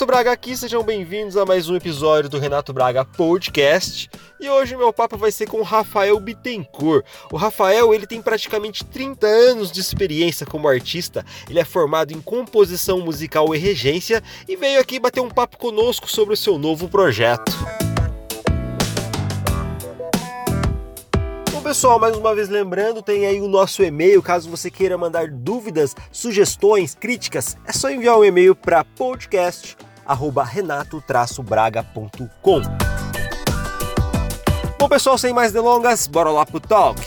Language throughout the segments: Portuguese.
Renato Braga aqui, sejam bem-vindos a mais um episódio do Renato Braga Podcast. E hoje meu papo vai ser com o Rafael Bittencourt. O Rafael, ele tem praticamente 30 anos de experiência como artista. Ele é formado em composição musical e regência e veio aqui bater um papo conosco sobre o seu novo projeto. Pessoal, mais uma vez lembrando, tem aí o nosso e-mail, caso você queira mandar dúvidas, sugestões, críticas, é só enviar um e-mail para podcast@renato-braga.com. Bom, pessoal, sem mais delongas, bora lá pro talk.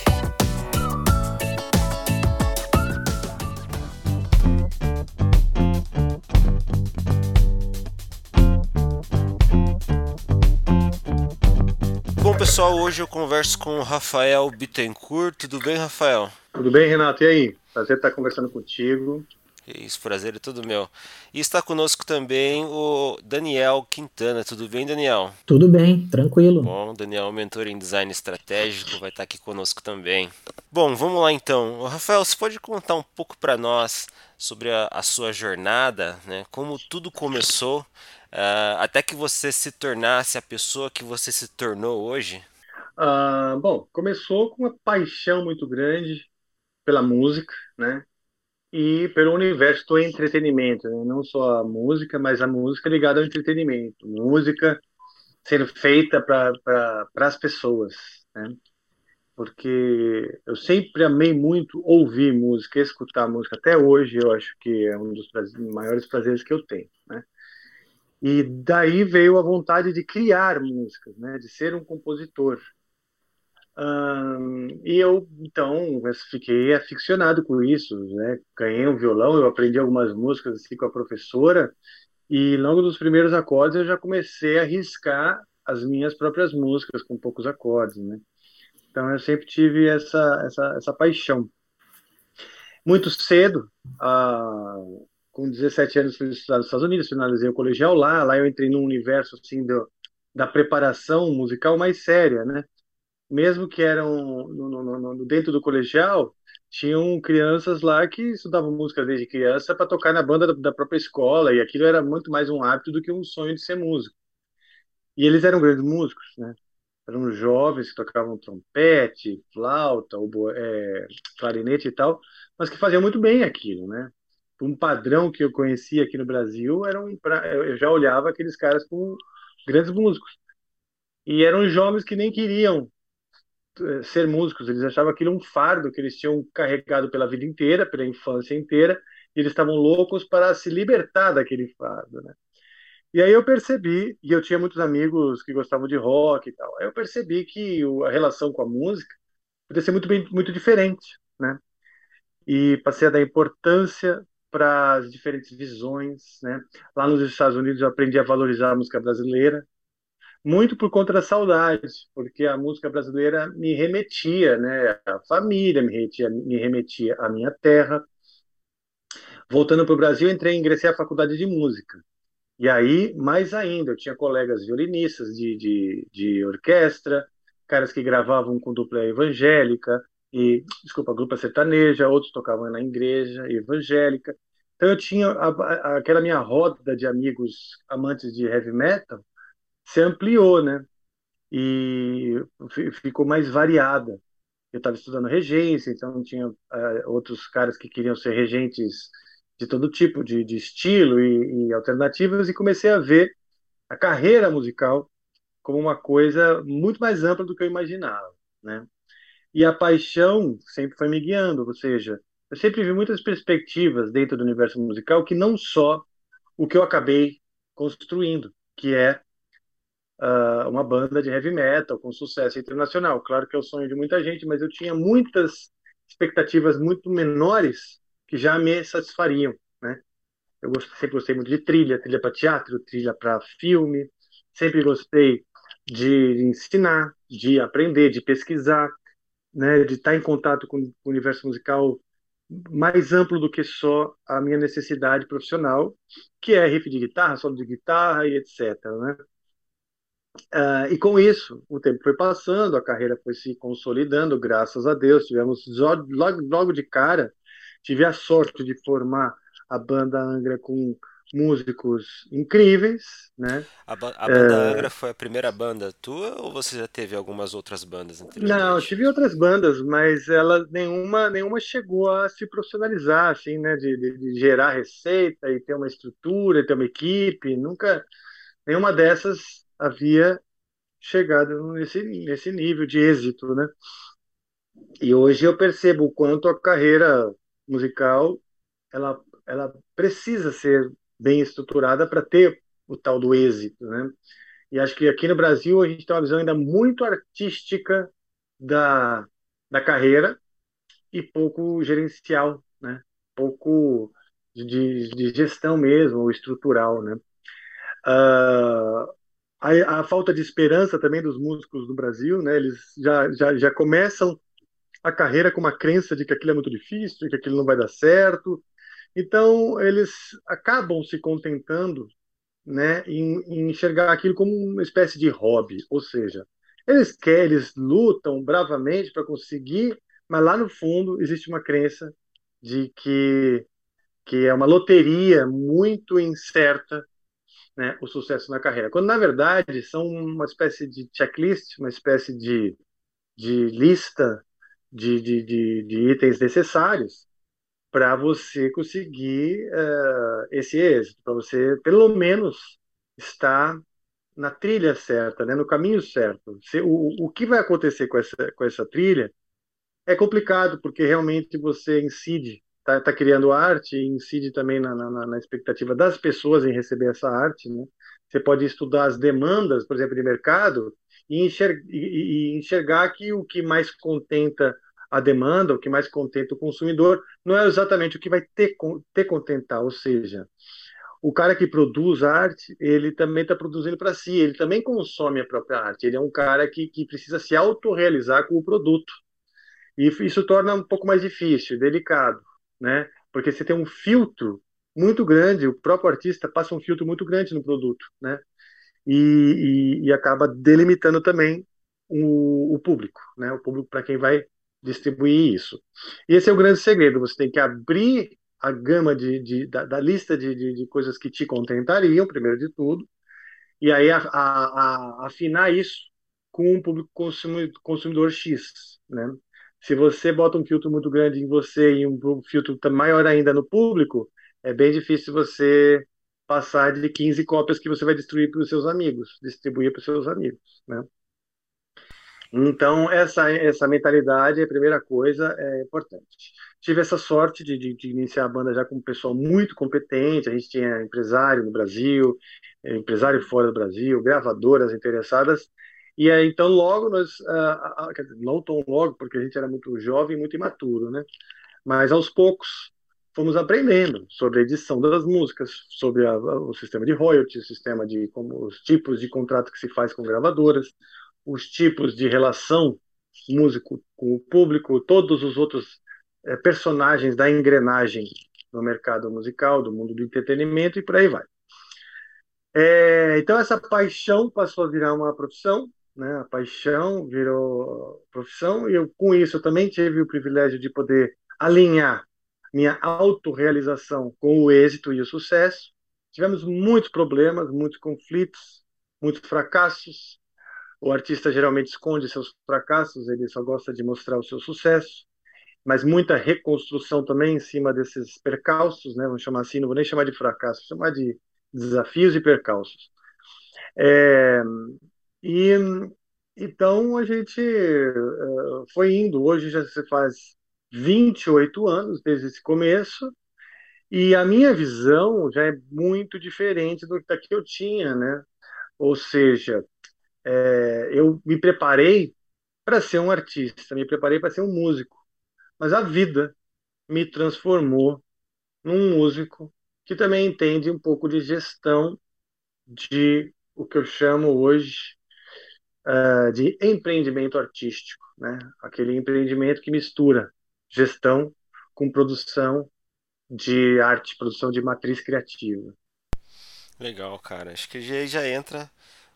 Bom, pessoal, hoje eu converso com o Rafael Bittencourt. Tudo bem, Rafael? Tudo bem, Renato? E aí? Prazer estar conversando contigo. Isso, prazer é tudo meu. E está conosco também o Daniel Quintana. Tudo bem, Daniel? Tudo bem, tranquilo. Bom, Daniel, mentor em design estratégico, vai estar aqui conosco também. Bom, vamos lá então. O Rafael, você pode contar um pouco para nós sobre a, a, sua jornada, né? Como tudo começou uh, até que você se tornasse a pessoa que você se tornou hoje? Uh, bom, começou com uma paixão muito grande pela música, né? E pelo universo do entretenimento, né? não só a música, mas a música ligada ao entretenimento, música sendo feita para as pessoas, né? Porque eu sempre amei muito ouvir música, escutar música. Até hoje eu acho que é um dos maiores prazeres que eu tenho, né? E daí veio a vontade de criar músicas, né, de ser um compositor. E eu, então, fiquei aficionado com isso, né? Ganhei um violão, eu aprendi algumas músicas assim com a professora, e logo dos primeiros acordes eu já comecei a riscar as minhas próprias músicas com poucos acordes, né? Então eu sempre tive essa, essa, essa paixão. Muito cedo, uh, com 17 anos fui estudar nos Estados Unidos, finalizei o colegial lá, lá eu entrei num universo assim do, da preparação musical mais séria, né? Mesmo que eram no, no, no, dentro do colegial, tinham crianças lá que estudavam música desde criança para tocar na banda da, da, própria escola, e aquilo era muito mais um hábito do que um sonho de ser músico. E eles eram grandes músicos, né? Eram jovens que tocavam trompete, flauta, é, clarinete e tal, mas que faziam muito bem aquilo, né? um padrão que eu conhecia aqui no Brasil, era um, eu já olhava aqueles caras como grandes músicos. E eram jovens que nem queriam ser músicos, eles achavam aquilo um fardo que eles tinham carregado pela vida inteira, pela infância inteira, e eles estavam loucos para se libertar daquele fardo, né? E aí eu percebi, e eu tinha muitos amigos que gostavam de rock e tal, aí eu percebi que a relação com a música podia ser muito, bem, muito diferente, né? E passei a dar importância para as diferentes visões, né? Lá nos Estados Unidos eu aprendi a valorizar a música brasileira, muito por conta da saudade, porque a música brasileira me remetia, né? A família me remetia, me remetia à minha terra. Voltando para o Brasil, entrei, ingressei à faculdade de música. E aí, mais ainda, eu tinha colegas violinistas de, de, de orquestra, caras que gravavam com dupla evangélica, e desculpa, grupo sertaneja, outros tocavam na igreja evangélica. Então eu tinha a, a, aquela minha roda de amigos amantes de heavy metal se ampliou, né? E ficou mais variada. Eu estava estudando regência, então tinha uh, outros caras que queriam ser regentes de todo tipo de, de estilo e, e alternativas e comecei a ver a carreira musical como uma coisa muito mais ampla do que eu imaginava, né? E a paixão sempre foi me guiando, ou seja, eu sempre vi muitas perspectivas dentro do universo musical que não só o que eu acabei construindo, que é uh, uma banda de heavy metal com sucesso internacional. Claro que é o sonho de muita gente, mas eu tinha muitas expectativas muito menores que já me satisfariam, né? Eu sempre gostei muito de trilha, trilha para teatro, trilha para filme, sempre gostei de ensinar, de aprender, de pesquisar né, de estar em contato com o universo musical mais amplo do que só a minha necessidade profissional, que é riff de guitarra, solo de guitarra e etc. Né? Uh, e com isso, o tempo foi passando, a carreira foi se consolidando, graças a Deus. Tivemos logo, logo de cara, tive a sorte de formar a banda Angra com músicos incríveis, né? A, ba a banda é... Angra foi a primeira banda tua ou você já teve algumas outras bandas? Não, tive outras bandas, mas ela nenhuma nenhuma chegou a se profissionalizar, assim, né? De, de, de gerar receita e ter uma estrutura, ter uma equipe. Nunca nenhuma dessas havia chegado nesse nesse nível de êxito, né? E hoje eu percebo o quanto a carreira musical ela ela precisa ser bem estruturada para ter o tal do êxito, né? E acho que aqui no Brasil a gente tem uma visão ainda muito artística da, da carreira e pouco gerencial, né? Pouco de, de gestão mesmo, ou estrutural, né? Uh, a, a, falta de esperança também dos músicos do Brasil, né? Eles já, já, já começam a carreira com uma crença de que aquilo é muito difícil, que aquilo não vai dar certo, então, eles acabam se contentando né, em, em, enxergar aquilo como uma espécie de hobby, ou seja, eles querem, eles lutam bravamente para conseguir, mas lá no fundo existe uma crença de que, que é uma loteria muito incerta né, o sucesso na carreira, quando na verdade são uma espécie de checklist, uma espécie de, de lista de, de, de, de itens necessários para você conseguir uh, esse êxito, para você, pelo menos, estar na trilha certa, né, no caminho certo. O, o que vai acontecer com essa, com essa trilha é complicado, porque realmente você incide, está tá criando arte e incide também na, na, na, expectativa das pessoas em receber essa arte. Né? Você pode estudar as demandas, por exemplo, de mercado e enxergar, e, e enxergar que o que mais contenta a demanda, o que mais contenta o consumidor, não é exatamente o que vai ter, ter contentar, ou seja, o cara que produz arte, ele também está produzindo para si, ele também consome a própria arte, ele é um cara que, que precisa se autorrealizar com o produto. E isso torna um pouco mais difícil, delicado, né? Porque você tem um filtro muito grande, o próprio artista passa um filtro muito grande no produto, né? E, e, e acaba delimitando também o, o público, né? O público para quem vai distribuir isso. E esse é o grande segredo, você tem que abrir a gama de, de da, da, lista de, de, de, coisas que te contentariam, primeiro de tudo, e aí a, a, a, afinar isso com um público consumidor, consumidor X, né? Se você bota um filtro muito grande em você e um filtro maior ainda no público, é bem difícil você passar de 15 cópias que você vai distribuir para os seus amigos, distribuir para os seus amigos, né? Então, essa, essa mentalidade, a primeira coisa, é importante. Tive essa sorte de, de, de, iniciar a banda já com um pessoal muito competente, a gente tinha empresário no Brasil, eh, empresário fora do Brasil, gravadoras interessadas, e aí, então, logo nós, uh, uh, não tão logo, porque a gente era muito jovem, muito imaturo, né? Mas aos poucos fomos aprendendo sobre a edição das músicas, sobre a, o sistema de royalties, o sistema de como os tipos de contrato que se faz com gravadoras, os tipos de relação músico com o público, todos os outros é, personagens da engrenagem no mercado musical, do mundo do entretenimento e por aí vai. É, então essa paixão passou a virar uma profissão, né? A paixão virou profissão e eu com isso eu também tive o privilégio de poder alinhar minha autorrealização com o êxito e o sucesso. Tivemos muitos problemas, muitos conflitos, muitos fracassos, o artista geralmente esconde seus fracassos, ele só gosta de mostrar o seu sucesso, mas muita reconstrução também em cima desses percalços, né? Vamos chamar assim, não vou nem chamar de fracasso, vou chamar de desafios e percalços. É, e então a gente uh, foi indo. Hoje já se faz 28 anos desde esse começo. E a minha visão já é muito diferente do que eu tinha, né? Ou seja, é, eu me preparei para ser um artista, me preparei para ser um músico, mas a vida me transformou num músico que também entende um pouco de gestão de o que eu chamo hoje uh, de empreendimento artístico, né? Aquele empreendimento que mistura gestão com produção de arte, produção de matriz criativa. Legal, cara. Acho que já, já entra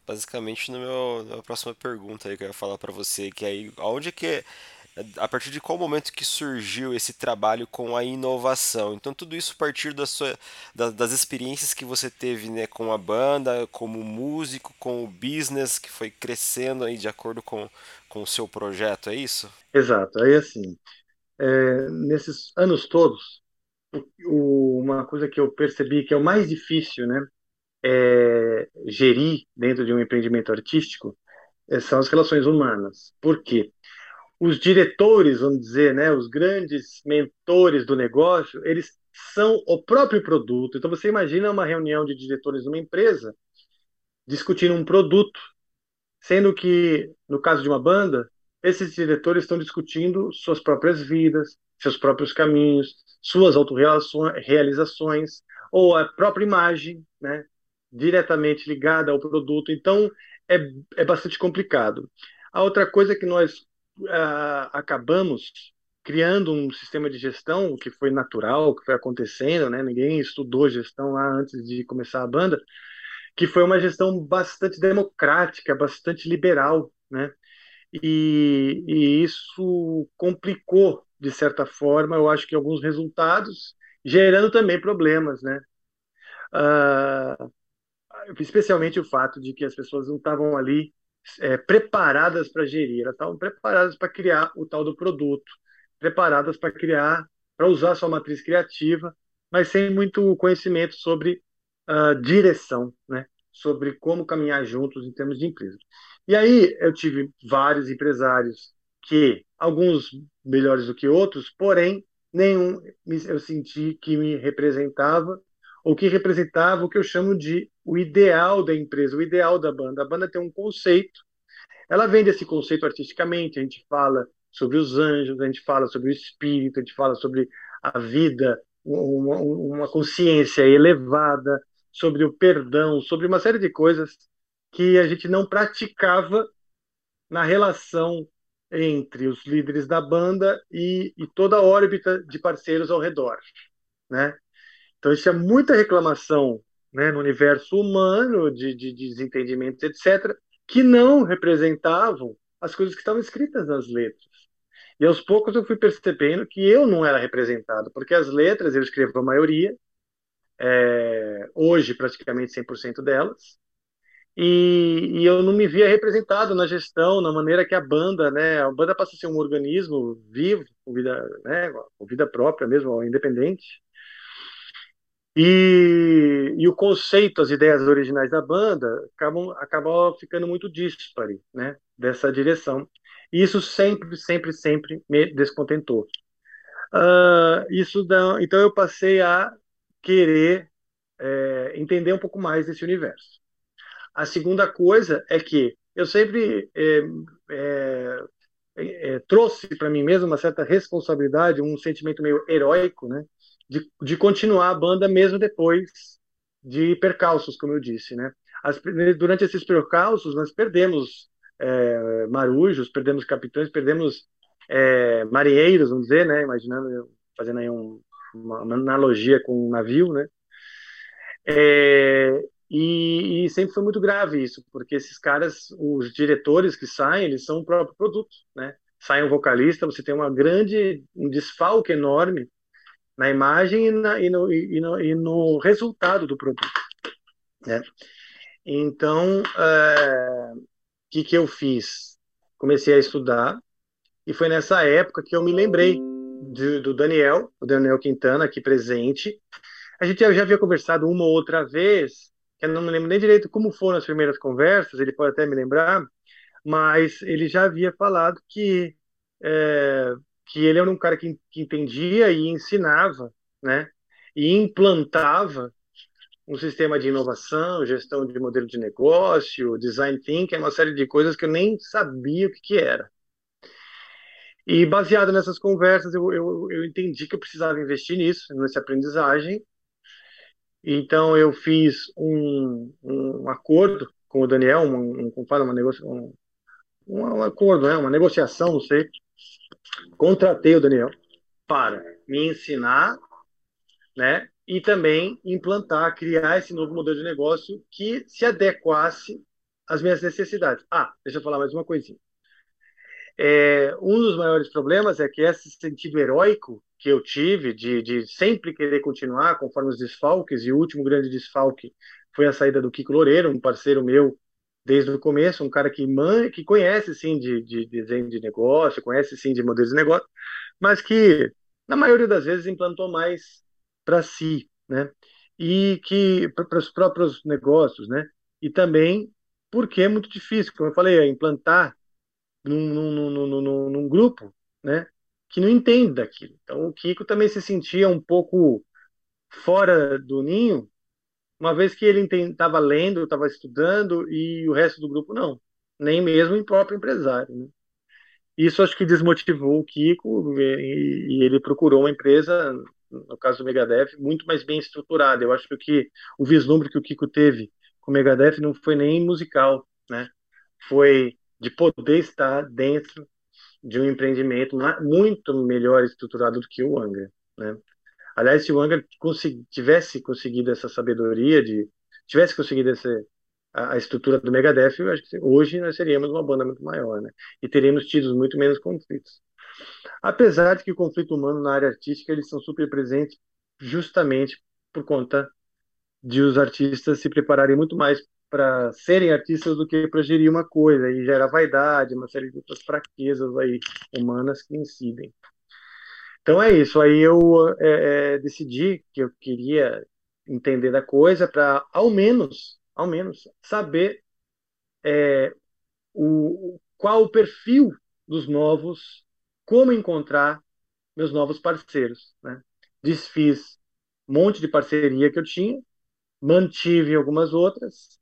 basicamente no meu, na próxima pergunta aí que eu ia falar para você, que aí, onde que a partir de qual momento que surgiu esse trabalho com a inovação. Então tudo isso a partir da sua, da, das experiências que você teve né, com a banda, como músico, com o business que foi crescendo aí de acordo com, com o seu projeto, é isso? Exato. Aí assim, é, nesses anos todos, o, uma coisa que eu percebi que é o mais difícil, né, é gerir dentro de um empreendimento artístico é, são as relações humanas. Por quê? Os diretores, vamos dizer, né, os grandes mentores do negócio, eles são o próprio produto. Então você imagina uma reunião de diretores numa empresa discutindo um produto, sendo que no caso de uma banda, esses diretores estão discutindo suas próprias vidas, seus próprios caminhos, suas autorrealizações ou a própria imagem, né, diretamente ligada ao produto. Então é, é bastante complicado. A outra coisa que nós uh, acabamos criando um sistema de gestão que foi natural, que foi acontecendo, né? Ninguém estudou gestão lá antes de começar a banda, que foi uma gestão bastante democrática, bastante liberal, né? E, e isso complicou de certa forma, eu acho que alguns resultados, gerando também problemas, né? Uh, especialmente o fato de que as pessoas não estavam ali é, preparadas para gerir, elas estavam preparadas para criar o tal do produto, preparadas para criar, para usar sua matriz criativa, mas sem muito conhecimento sobre uh, direção, né? sobre como caminhar juntos em termos de empresa. E aí eu tive vários empresários que, alguns melhores do que outros, porém, nenhum eu senti que me representava, ou que representava o que eu chamo de o ideal da empresa, o ideal da banda. A banda tem um conceito, ela vende esse conceito artisticamente, a gente fala sobre os anjos, a gente fala sobre o espírito, a gente fala sobre a vida, uma, uma consciência elevada, sobre o perdão, sobre uma série de coisas que a gente não praticava na relação entre os líderes da banda e, e toda a órbita de parceiros ao redor, né? Então, isso é muita reclamação né, no universo humano, de, de, de desentendimentos, etc., que não representavam as coisas que estavam escritas nas letras. E aos poucos eu fui percebendo que eu não era representado, porque as letras eu escrevo a maioria, é, hoje praticamente 100% delas, e, e, eu não me via representado na gestão, na maneira que a banda, né, a banda passa a ser um organismo vivo, com vida, né, com vida própria mesmo, independente, e, e o conceito, as ideias originais da banda acabam, acabam ficando muito dispare, né, dessa direção. E isso sempre, sempre, sempre me descontentou. Uh, isso dá, então eu passei a querer é, entender um pouco mais desse universo. A segunda coisa é que eu sempre é, é, trouxe para mim mesmo uma certa responsabilidade, um sentimento meio heróico, né? De, de continuar a banda mesmo depois de percalços, como eu disse, né? As, durante esses percalços, nós perdemos é, marujos, perdemos capitães, perdemos é, marinheiros, vamos dizer, né? Imaginando, fazendo aí um, uma, uma, analogia com um navio, né? É, e, e, sempre foi muito grave isso, porque esses caras, os diretores que saem, eles são o próprio produto, né? Sai um vocalista, você tem uma grande, um desfalque enorme na imagem e, na, e, no, e, no, e no, resultado do produto. Né? Então, o é, que, que eu fiz? Comecei a estudar, e foi nessa época que eu me lembrei de, do Daniel, o Daniel Quintana, aqui presente. A gente já, já havia conversado uma ou outra vez, eu não me lembro nem direito como foram as primeiras conversas, ele pode até me lembrar, mas ele já havia falado que é, que ele era um cara que, que entendia e ensinava, né? E implantava um sistema de inovação, gestão de modelo de negócio, design thinking, uma série de coisas que eu nem sabia o que, que era. E baseado nessas conversas, eu, eu, eu entendi que eu precisava investir nisso, nessa aprendizagem. Então, eu fiz um, um acordo com o Daniel, um, um, uma um, um acordo, né, uma negociação, não sei, contratei o Daniel para me ensinar, né? E também implantar, criar esse novo modelo de negócio que se adequasse às minhas necessidades. Ah, deixa eu falar mais uma coisinha. É, um dos maiores problemas é que esse sentido heróico que eu tive de, de sempre querer continuar conforme os desfalques, e o último grande desfalque foi a saída do Kiko Loureiro, um parceiro meu desde o começo, um cara que, man, que conhece sim de, de desenho de negócio, conhece sim de modelos de negócio, mas que na maioria das vezes implantou mais para si, né? E que para os próprios negócios, né? E também porque é muito difícil, como eu falei, é implantar num, num, num, num, num grupo, né? Que não entende daquilo. Então o Kiko também se sentia um pouco fora do ninho, uma vez que ele estava lendo, estava estudando e o resto do grupo não, nem mesmo em próprio empresário. Né? Isso acho que desmotivou o Kiko e, e, ele procurou uma empresa, no caso do Megadeth, muito mais bem estruturada. Eu acho que o vislumbre que o Kiko teve com o Megadeth não foi nem musical, né? Foi de poder estar dentro de um empreendimento muito melhor estruturado do que o Angra, né? Aliás, se o Angra tivesse conseguido essa sabedoria, de tivesse conseguido essa, a, a, estrutura do Megadeth, eu acho que hoje nós seríamos uma banda muito maior, né? E teríamos tido muito menos conflitos. Apesar de que o conflito humano na área artística eles são super presentes justamente por conta de os artistas se prepararem muito mais para serem artistas do que para gerir uma coisa e gera vaidade, uma série de outras fraquezas aí humanas que incidem. Então é isso. Aí eu é, é, decidi que eu queria entender da coisa para, ao menos, ao menos, saber é, o, qual o perfil dos novos, como encontrar meus novos parceiros. Né? Desfiz um monte de parceria que eu tinha, mantive algumas outras,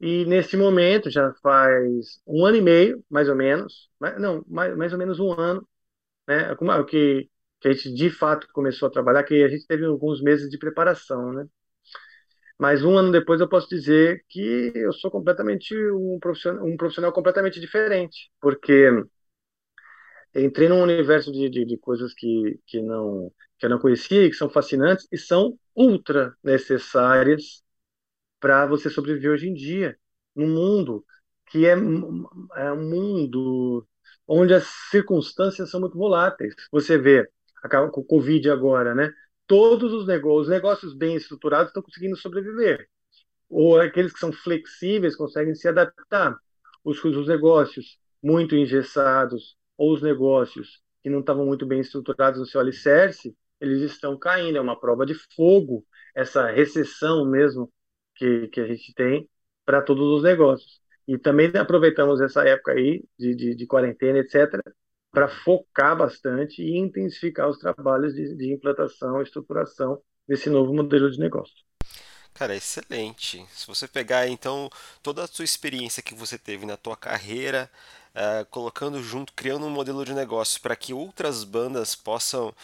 e nesse momento, já faz um ano e meio, mais ou menos, não, mais, mais ou menos um ano, né, que que a gente de fato começou a trabalhar, que a gente teve alguns meses de preparação, né? Mas um ano depois eu posso dizer que eu sou completamente um profissional, um profissional completamente diferente, porque entrei num universo de, de, de coisas que, que, não, que eu não conhecia e que são fascinantes e são ultra necessárias para você sobreviver hoje em dia, num mundo que é, é um mundo onde as circunstâncias são muito voláteis. Você vê com o Covid agora, né? Todos os negócios, os negócios bem estruturados estão conseguindo sobreviver. Ou aqueles que são flexíveis conseguem se adaptar. Os, os negócios muito engessados ou os negócios que não estavam muito bem estruturados no seu alicerce, eles estão caindo. É uma prova de fogo essa recessão mesmo que, que a gente tem para todos os negócios. E também aproveitamos essa época aí de, de, de quarentena, etc., para focar bastante e intensificar os trabalhos de, de implantação e estruturação desse novo modelo de negócio. Cara, excelente. Se você pegar então toda a sua experiência que você teve na tua carreira, uh, colocando junto, criando um modelo de negócio para que outras bandas possam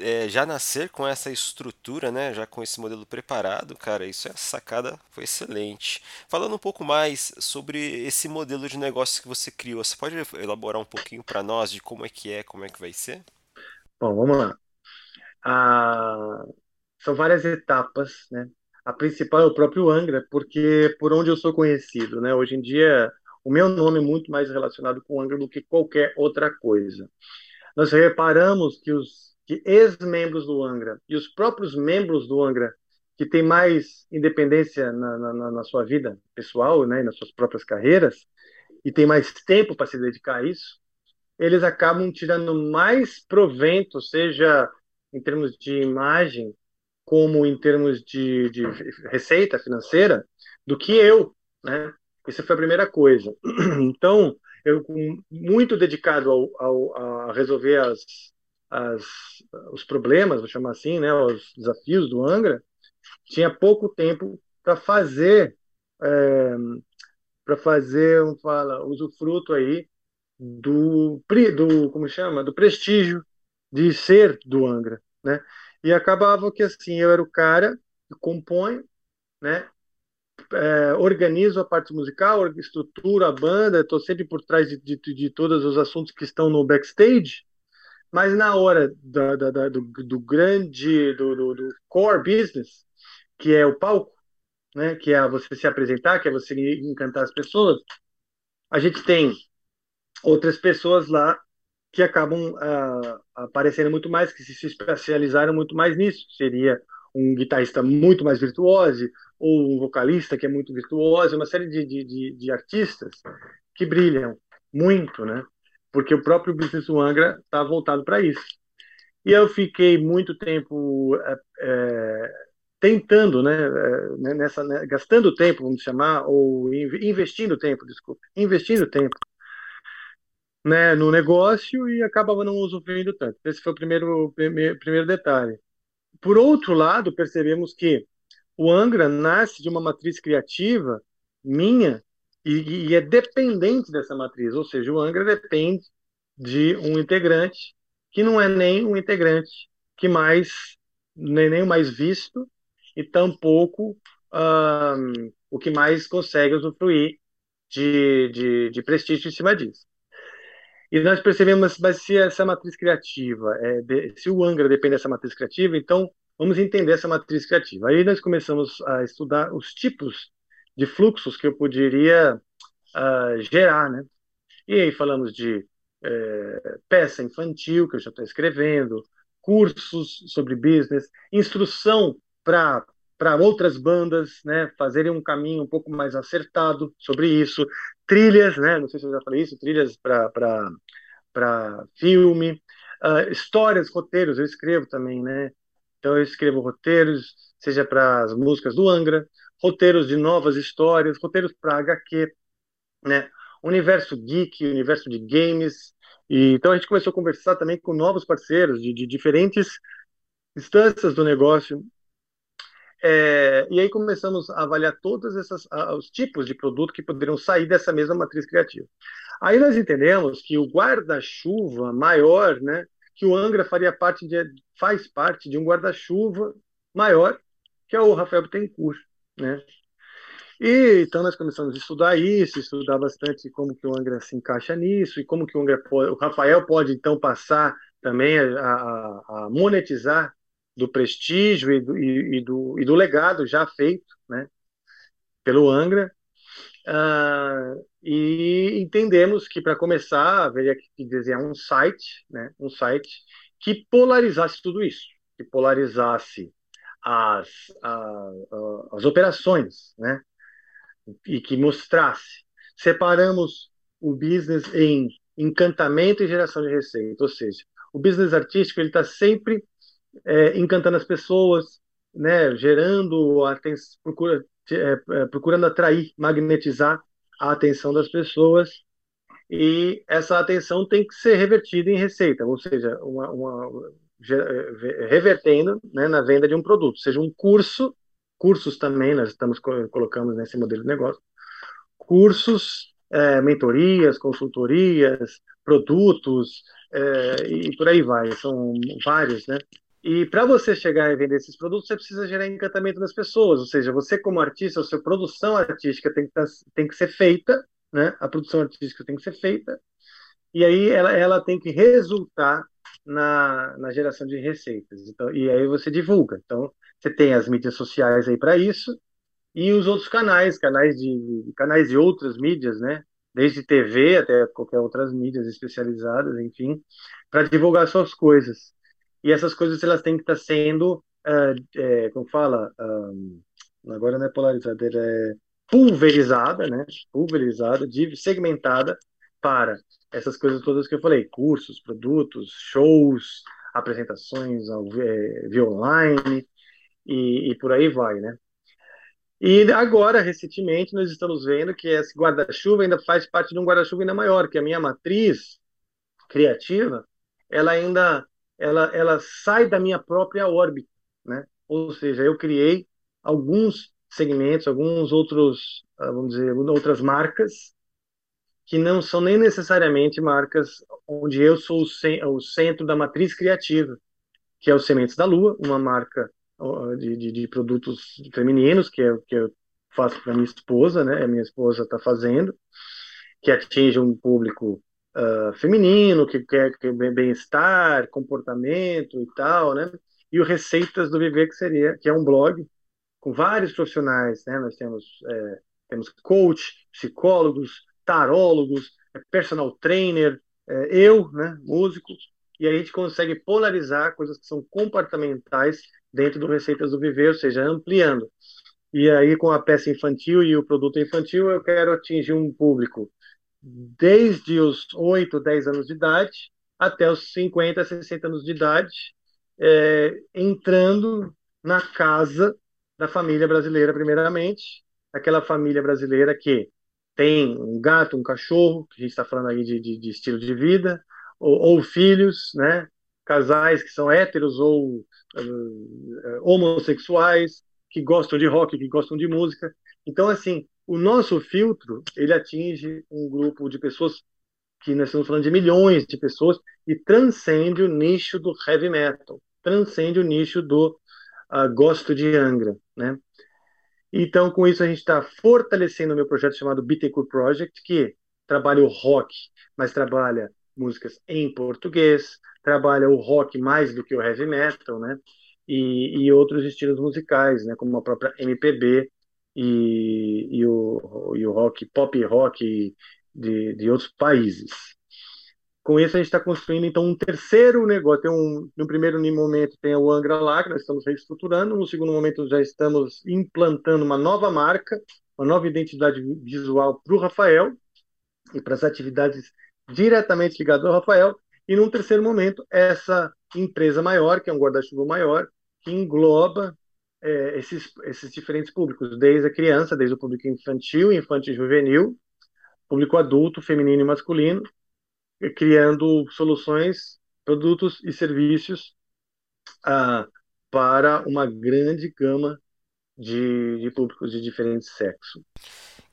é, já nascer com essa estrutura, né, já com esse modelo preparado, cara, isso é sacada, foi excelente. Falando um pouco mais sobre esse modelo de negócio que você criou, você pode elaborar um pouquinho para nós de como é que é, como é que vai ser? Bom, vamos lá. Ah, são várias etapas, né? A principal é o próprio Angra, porque por onde eu sou conhecido, né? Hoje em dia, o meu nome é muito mais relacionado com Angra do que qualquer outra coisa. Nós reparamos que os que ex-membros do Angra e os próprios membros do Angra que têm mais independência na, na, na sua vida pessoal, né, nas suas próprias carreiras, e têm mais tempo para se dedicar a isso, eles acabam tirando mais provento, seja em termos de imagem, como em termos de, de receita financeira, do que eu, né? Essa foi a primeira coisa. Então, eu muito dedicado ao, ao, a resolver as, as, os problemas, vou chamar assim, né, os desafios do Angra, tinha pouco tempo para fazer é, para fazer, um fala, usufruto aí do, do como chama, do prestígio de ser do Angra, né? E acabava que assim, eu era o cara que compõe, né? É, organizo a parte musical, estruturo a banda, estou sempre por trás de, de, de todos os assuntos que estão no backstage, mas na hora da, da, da, do, do, grande, do, do, do, core business, que é o palco, né, que é você se apresentar, que é você encantar as pessoas, a gente tem outras pessoas lá que acabam uh, aparecendo muito mais, que se especializaram muito mais nisso. Seria um guitarrista muito mais virtuoso, ou um vocalista que é muito virtuoso, uma série de, de, de artistas que brilham muito, né? Porque o próprio Business Angra está voltado para isso. E eu fiquei muito tempo é, tentando, né, é, nessa, né, gastando tempo, vamos chamar, ou investindo tempo, desculpe, investindo tempo né, no negócio e acabava não usufruindo tanto. Esse foi o primeiro, primeiro detalhe. Por outro lado, percebemos que o Angra nasce de uma matriz criativa minha e, e, é dependente dessa matriz, ou seja, o Angra depende de um integrante que não é nem um integrante que mais nem, nem o mais visto e tampouco um, o que mais consegue usufruir de, de, de prestígio em cima disso. E nós percebemos, mas se essa matriz criativa, é se o Angra depende dessa matriz criativa, então vamos entender essa matriz criativa. Aí nós começamos a estudar os tipos de fluxos que eu poderia uh, gerar, né? E aí falamos de é, peça infantil, que eu já estou escrevendo, cursos sobre business, instrução para para outras bandas, né, fazerem um caminho um pouco mais acertado sobre isso, trilhas, né, não sei se eu já falei isso, trilhas para filme, uh, histórias, roteiros, eu escrevo também, né, então eu escrevo roteiros, seja para as músicas do Angra, roteiros de novas histórias, roteiros para HQ, né, universo geek, universo de games, e então a gente começou a conversar também com novos parceiros de, de diferentes instâncias do negócio. É, e aí começamos a avaliar todos esses, os tipos de produto que poderiam sair dessa mesma matriz criativa. Aí nós entendemos que o guarda-chuva maior, né, que o Angra faria parte de, faz parte de um guarda-chuva maior, que é o Rafael Bittencourt, né? E então nós começamos a estudar isso, estudar bastante como que o Angra se encaixa nisso e como que o Angra pode, o Rafael pode então passar também a, a, a monetizar do prestígio e do, e, e, do, e do legado já feito né, pelo Angra. Uh, e entendemos que para começar haveria que desenhar um site, né, um site que polarizasse tudo isso, que polarizasse as, a, as operações, né, e que mostrasse. Separamos o business em encantamento e geração de receita, ou seja, o business artístico ele está sempre é, encantando as pessoas, né, gerando atenção, procura, é, é, procurando atrair, magnetizar a atenção das pessoas e essa atenção tem que ser revertida em receita, ou seja, uma, uma é, revertendo né, na venda de um produto, seja um curso, cursos também, nós estamos colocando nesse modelo de negócio, cursos, é, mentorias, consultorias, produtos, é, e por aí vai, são vários, né? E para você chegar e vender esses produtos, você precisa gerar encantamento nas pessoas. Ou seja, você como artista, a sua produção artística tem que, tá, tem que ser feita, né? A produção artística tem que ser feita. E aí ela, ela tem que resultar na, na geração de receitas. Então, e aí você divulga. Então, você tem as mídias sociais aí para isso e os outros canais, canais de canais de outras mídias, né? Desde TV até qualquer outras mídias especializadas, enfim, para divulgar suas coisas e essas coisas elas têm que estar sendo, uh, é, como fala, um, agora não é polarizada, é pulverizada, né? Pulverizada, segmentada para essas coisas todas que eu falei, cursos, produtos, shows, apresentações ao, é, via online e, e por aí vai, né? E agora, recentemente, nós estamos vendo que esse guarda-chuva ainda faz parte de um guarda-chuva ainda maior, que a minha matriz criativa, ela ainda ela, ela sai da minha própria órbita, né? Ou seja, eu criei alguns segmentos, alguns outros, ah, vamos dizer, outras marcas que não são nem necessariamente marcas onde eu sou o, centro da matriz criativa, que é o Sementes da Lua, uma marca de, de, de produtos femininos que, é, que eu faço para minha esposa, né? A minha esposa está fazendo, que atinge um público uh, feminino, que quer que bem-estar, comportamento e tal, né? E o Receitas do Viver, que seria, que é um blog com vários profissionais, né? Nós temos, é, temos coach, psicólogos, tarólogos, é personal trainer, é, eu, né, músico, e a gente consegue polarizar coisas que são comportamentais dentro do Receitas do Viver, ou seja, ampliando. E aí, com a peça infantil e o produto infantil, eu quero atingir um público desde os 8, 10 anos de idade até os 50, 60 anos de idade, é, entrando na casa da família brasileira, primeiramente, aquela família brasileira que tem um gato, um cachorro, que a gente está falando aí de, de, de, estilo de vida, ou, ou, filhos, né? casais que são héteros ou uh, homossexuais, que gostam de rock, que gostam de música. Então, assim, o nosso filtro, ele atinge um grupo de pessoas que nós estamos falando de milhões de pessoas e transcende o nicho do heavy metal, transcende o nicho do uh, gosto de Angra, né? Então, com isso, a gente está fortalecendo o meu projeto chamado Bittencourt Project, que trabalha o rock, mas trabalha músicas em português, trabalha o rock mais do que o heavy metal, né? E, e outros estilos musicais, né? Como a própria MPB e, e, o, e o rock, pop rock de, de outros países. Com isso, a gente está construindo, então, um terceiro negócio. Tem um, no primeiro momento tem o Angra lá, que nós estamos reestruturando. No segundo momento, já estamos implantando uma nova marca, uma nova identidade visual para o Rafael e para as atividades diretamente ligadas ao Rafael. E num terceiro momento, essa empresa maior, que é um guarda-chuva maior, que engloba é, esses, esses diferentes públicos, desde a criança, desde o público infantil, infantil juvenil, público adulto, feminino e masculino, criando soluções, produtos e serviços ah, para uma grande gama de, de públicos de diferentes sexos.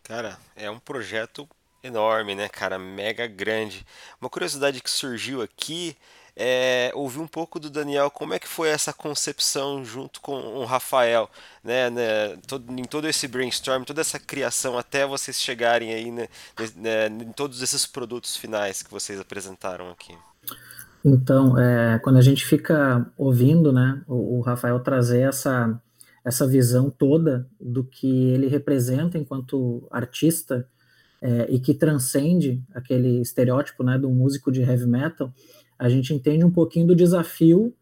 Cara, é um projeto enorme, né, cara? Mega grande. Uma curiosidade que surgiu aqui é, ouvir um pouco do Daniel como é que foi essa concepção junto com o Rafael, né, né todo, em todo esse brainstorm, toda essa criação até vocês chegarem aí né, né, em todos esses produtos finais que vocês apresentaram aqui. Então, é, quando a gente fica ouvindo, né, o, o Rafael trazer essa essa visão toda do que ele representa enquanto artista é, e que transcende aquele estereótipo né, do músico de heavy metal, a gente entende um pouquinho do desafio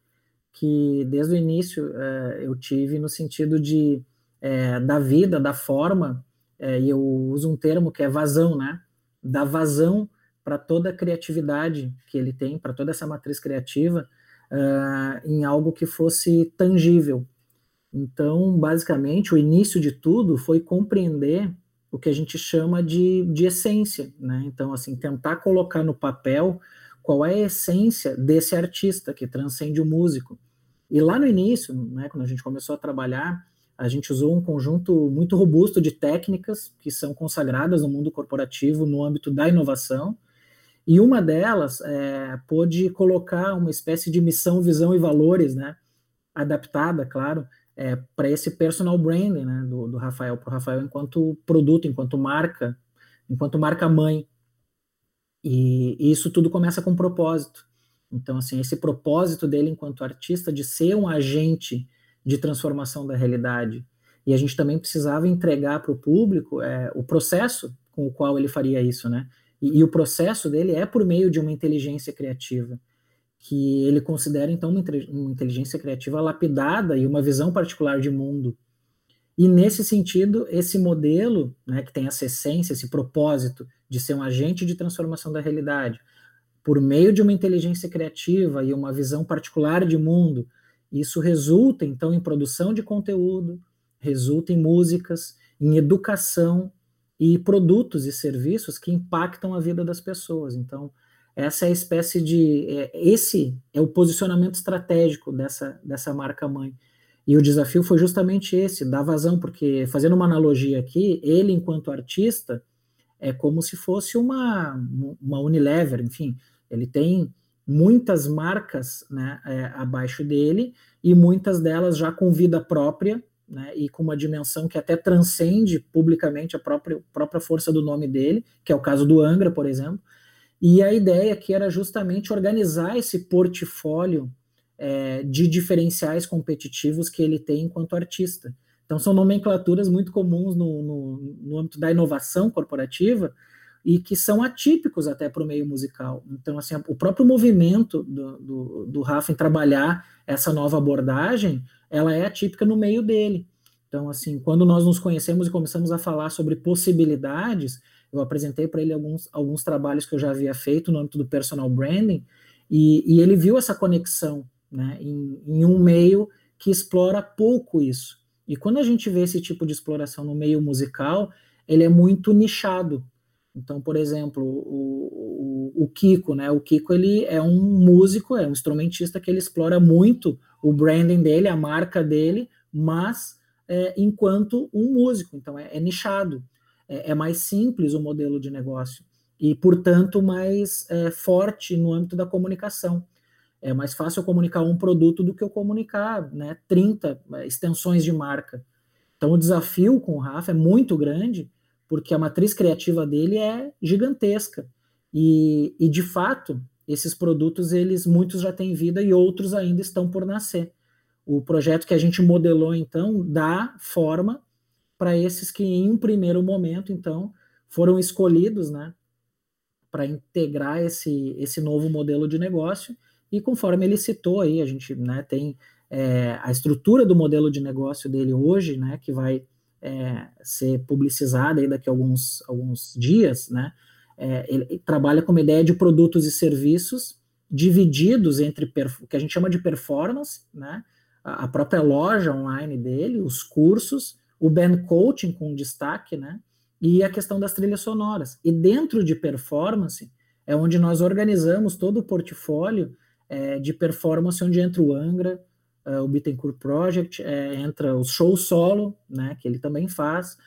que desde o início é, eu tive no sentido de é, da vida, da forma, é, e eu uso um termo que é vazão, né? Da vazão para toda a criatividade que ele tem, para toda essa matriz criativa, uh, em algo que fosse tangível. Então, basicamente, o início de tudo foi compreender o que a gente chama de, de essência, né? Então, assim, tentar colocar no papel qual é a essência desse artista que transcende o músico. E lá no início, né, quando a gente começou a trabalhar, a gente usou um conjunto muito robusto de técnicas que são consagradas no mundo corporativo no âmbito da inovação, e uma delas é, pôde colocar uma espécie de missão, visão e valores, né, adaptada, claro, é, para esse personal branding né, do, do Rafael, para o Rafael enquanto produto, enquanto marca, enquanto marca mãe. E, isso tudo começa com propósito. Então, assim, esse propósito dele enquanto artista de ser um agente de transformação da realidade. E a gente também precisava entregar para o público é, o processo com o qual ele faria isso, né? E, e, o processo dele é por meio de uma inteligência criativa, que ele considera, então, uma, uma inteligência criativa lapidada e uma visão particular de mundo. E nesse sentido, esse modelo, né, que tem essa essência, esse propósito de ser um agente de transformação da realidade, por meio de uma inteligência criativa e uma visão particular de mundo, isso resulta então em produção de conteúdo, resulta em músicas, em educação e produtos e serviços que impactam a vida das pessoas. Então, essa é a espécie de é, esse é o posicionamento estratégico dessa dessa marca mãe. E o desafio foi justamente esse, dar vazão, porque fazendo uma analogia aqui, ele enquanto artista, é como se fosse uma, uma Unilever, enfim, ele tem muitas marcas né, é, abaixo dele e muitas delas já com vida própria né, e com uma dimensão que até transcende publicamente a própria, própria força do nome dele, que é o caso do Angra, por exemplo. E a ideia aqui era justamente organizar esse portfólio é, de diferenciais competitivos que ele tem enquanto artista. Então, são nomenclaturas muito comuns no, no, no âmbito da inovação corporativa, e que são atípicos até para o meio musical. Então, assim, o próprio movimento do, do, do Rafa em trabalhar essa nova abordagem, ela é atípica no meio dele. Então, assim, quando nós nos conhecemos e começamos a falar sobre possibilidades, eu apresentei para ele alguns, alguns trabalhos que eu já havia feito no âmbito do personal branding, e, e ele viu essa conexão né, em, em um meio que explora pouco isso. E quando a gente vê esse tipo de exploração no meio musical, ele é muito nichado. Então, por exemplo, o, o, o, Kiko, né? O Kiko ele é um músico, é um instrumentista que ele explora muito o branding dele, a marca dele, mas é, enquanto um músico. Então, é, é nichado, é, é, mais simples o modelo de negócio e, portanto, mais é, forte no âmbito da comunicação. É mais fácil eu comunicar um produto do que eu comunicar né, 30 é, extensões de marca. Então, o desafio com o Rafa é muito grande, porque a matriz criativa dele é gigantesca. E, e de fato, esses produtos, eles muitos já têm vida e outros ainda estão por nascer. O projeto que a gente modelou, então, dá forma para esses que, em um primeiro momento, então, foram escolhidos, né, para integrar esse, esse novo modelo de negócio. E conforme ele citou aí, a gente né, tem é, a estrutura do modelo de negócio dele hoje, né, que vai é, ser publicizada aí daqui a alguns, alguns dias, né, é, ele trabalha com uma ideia de produtos e serviços divididos entre o que a gente chama de performance, né, a própria loja online dele, os cursos, o band coaching com destaque, né? E a questão das trilhas sonoras. E dentro de performance é onde nós organizamos todo o portfólio é, de performance, onde entra o Angra, é, o Bittencourt Project, é, entra o show solo, né? Que ele também faz,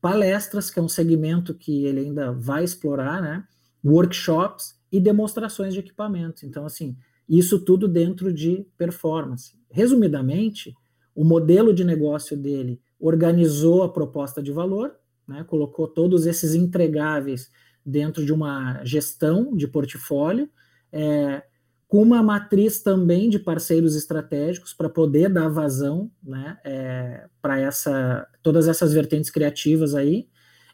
palestras, que é um segmento que ele ainda vai explorar, né? Workshops e demonstrações de equipamentos. Então, assim, isso tudo dentro de performance. Resumidamente, o modelo de negócio dele organizou a proposta de valor, né, colocou todos esses entregáveis dentro de uma gestão de portfólio, é, com uma matriz também de parceiros estratégicos para poder dar vazão né, é, para essa, todas essas vertentes criativas aí,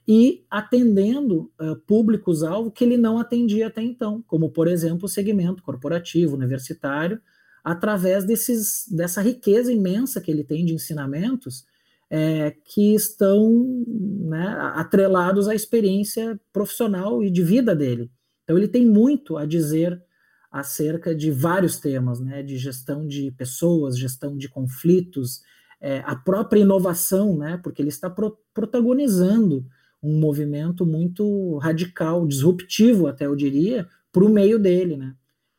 e atendendo uh, públicos-alvo que ele não atendia até então, como, por exemplo, o segmento corporativo, universitário, através desses, dessa riqueza imensa que ele tem de ensinamentos é, que estão né, atrelados à experiência profissional e de vida dele. Então, ele tem muito a dizer acerca de vários temas, né, de gestão de pessoas, gestão de conflitos, é, a própria inovação, né, porque ele está pro protagonizando um movimento muito radical, disruptivo, até eu diria, para o meio dele, né?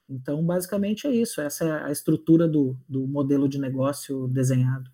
Então, basicamente é isso, essa é a estrutura do, do modelo de negócio desenhado.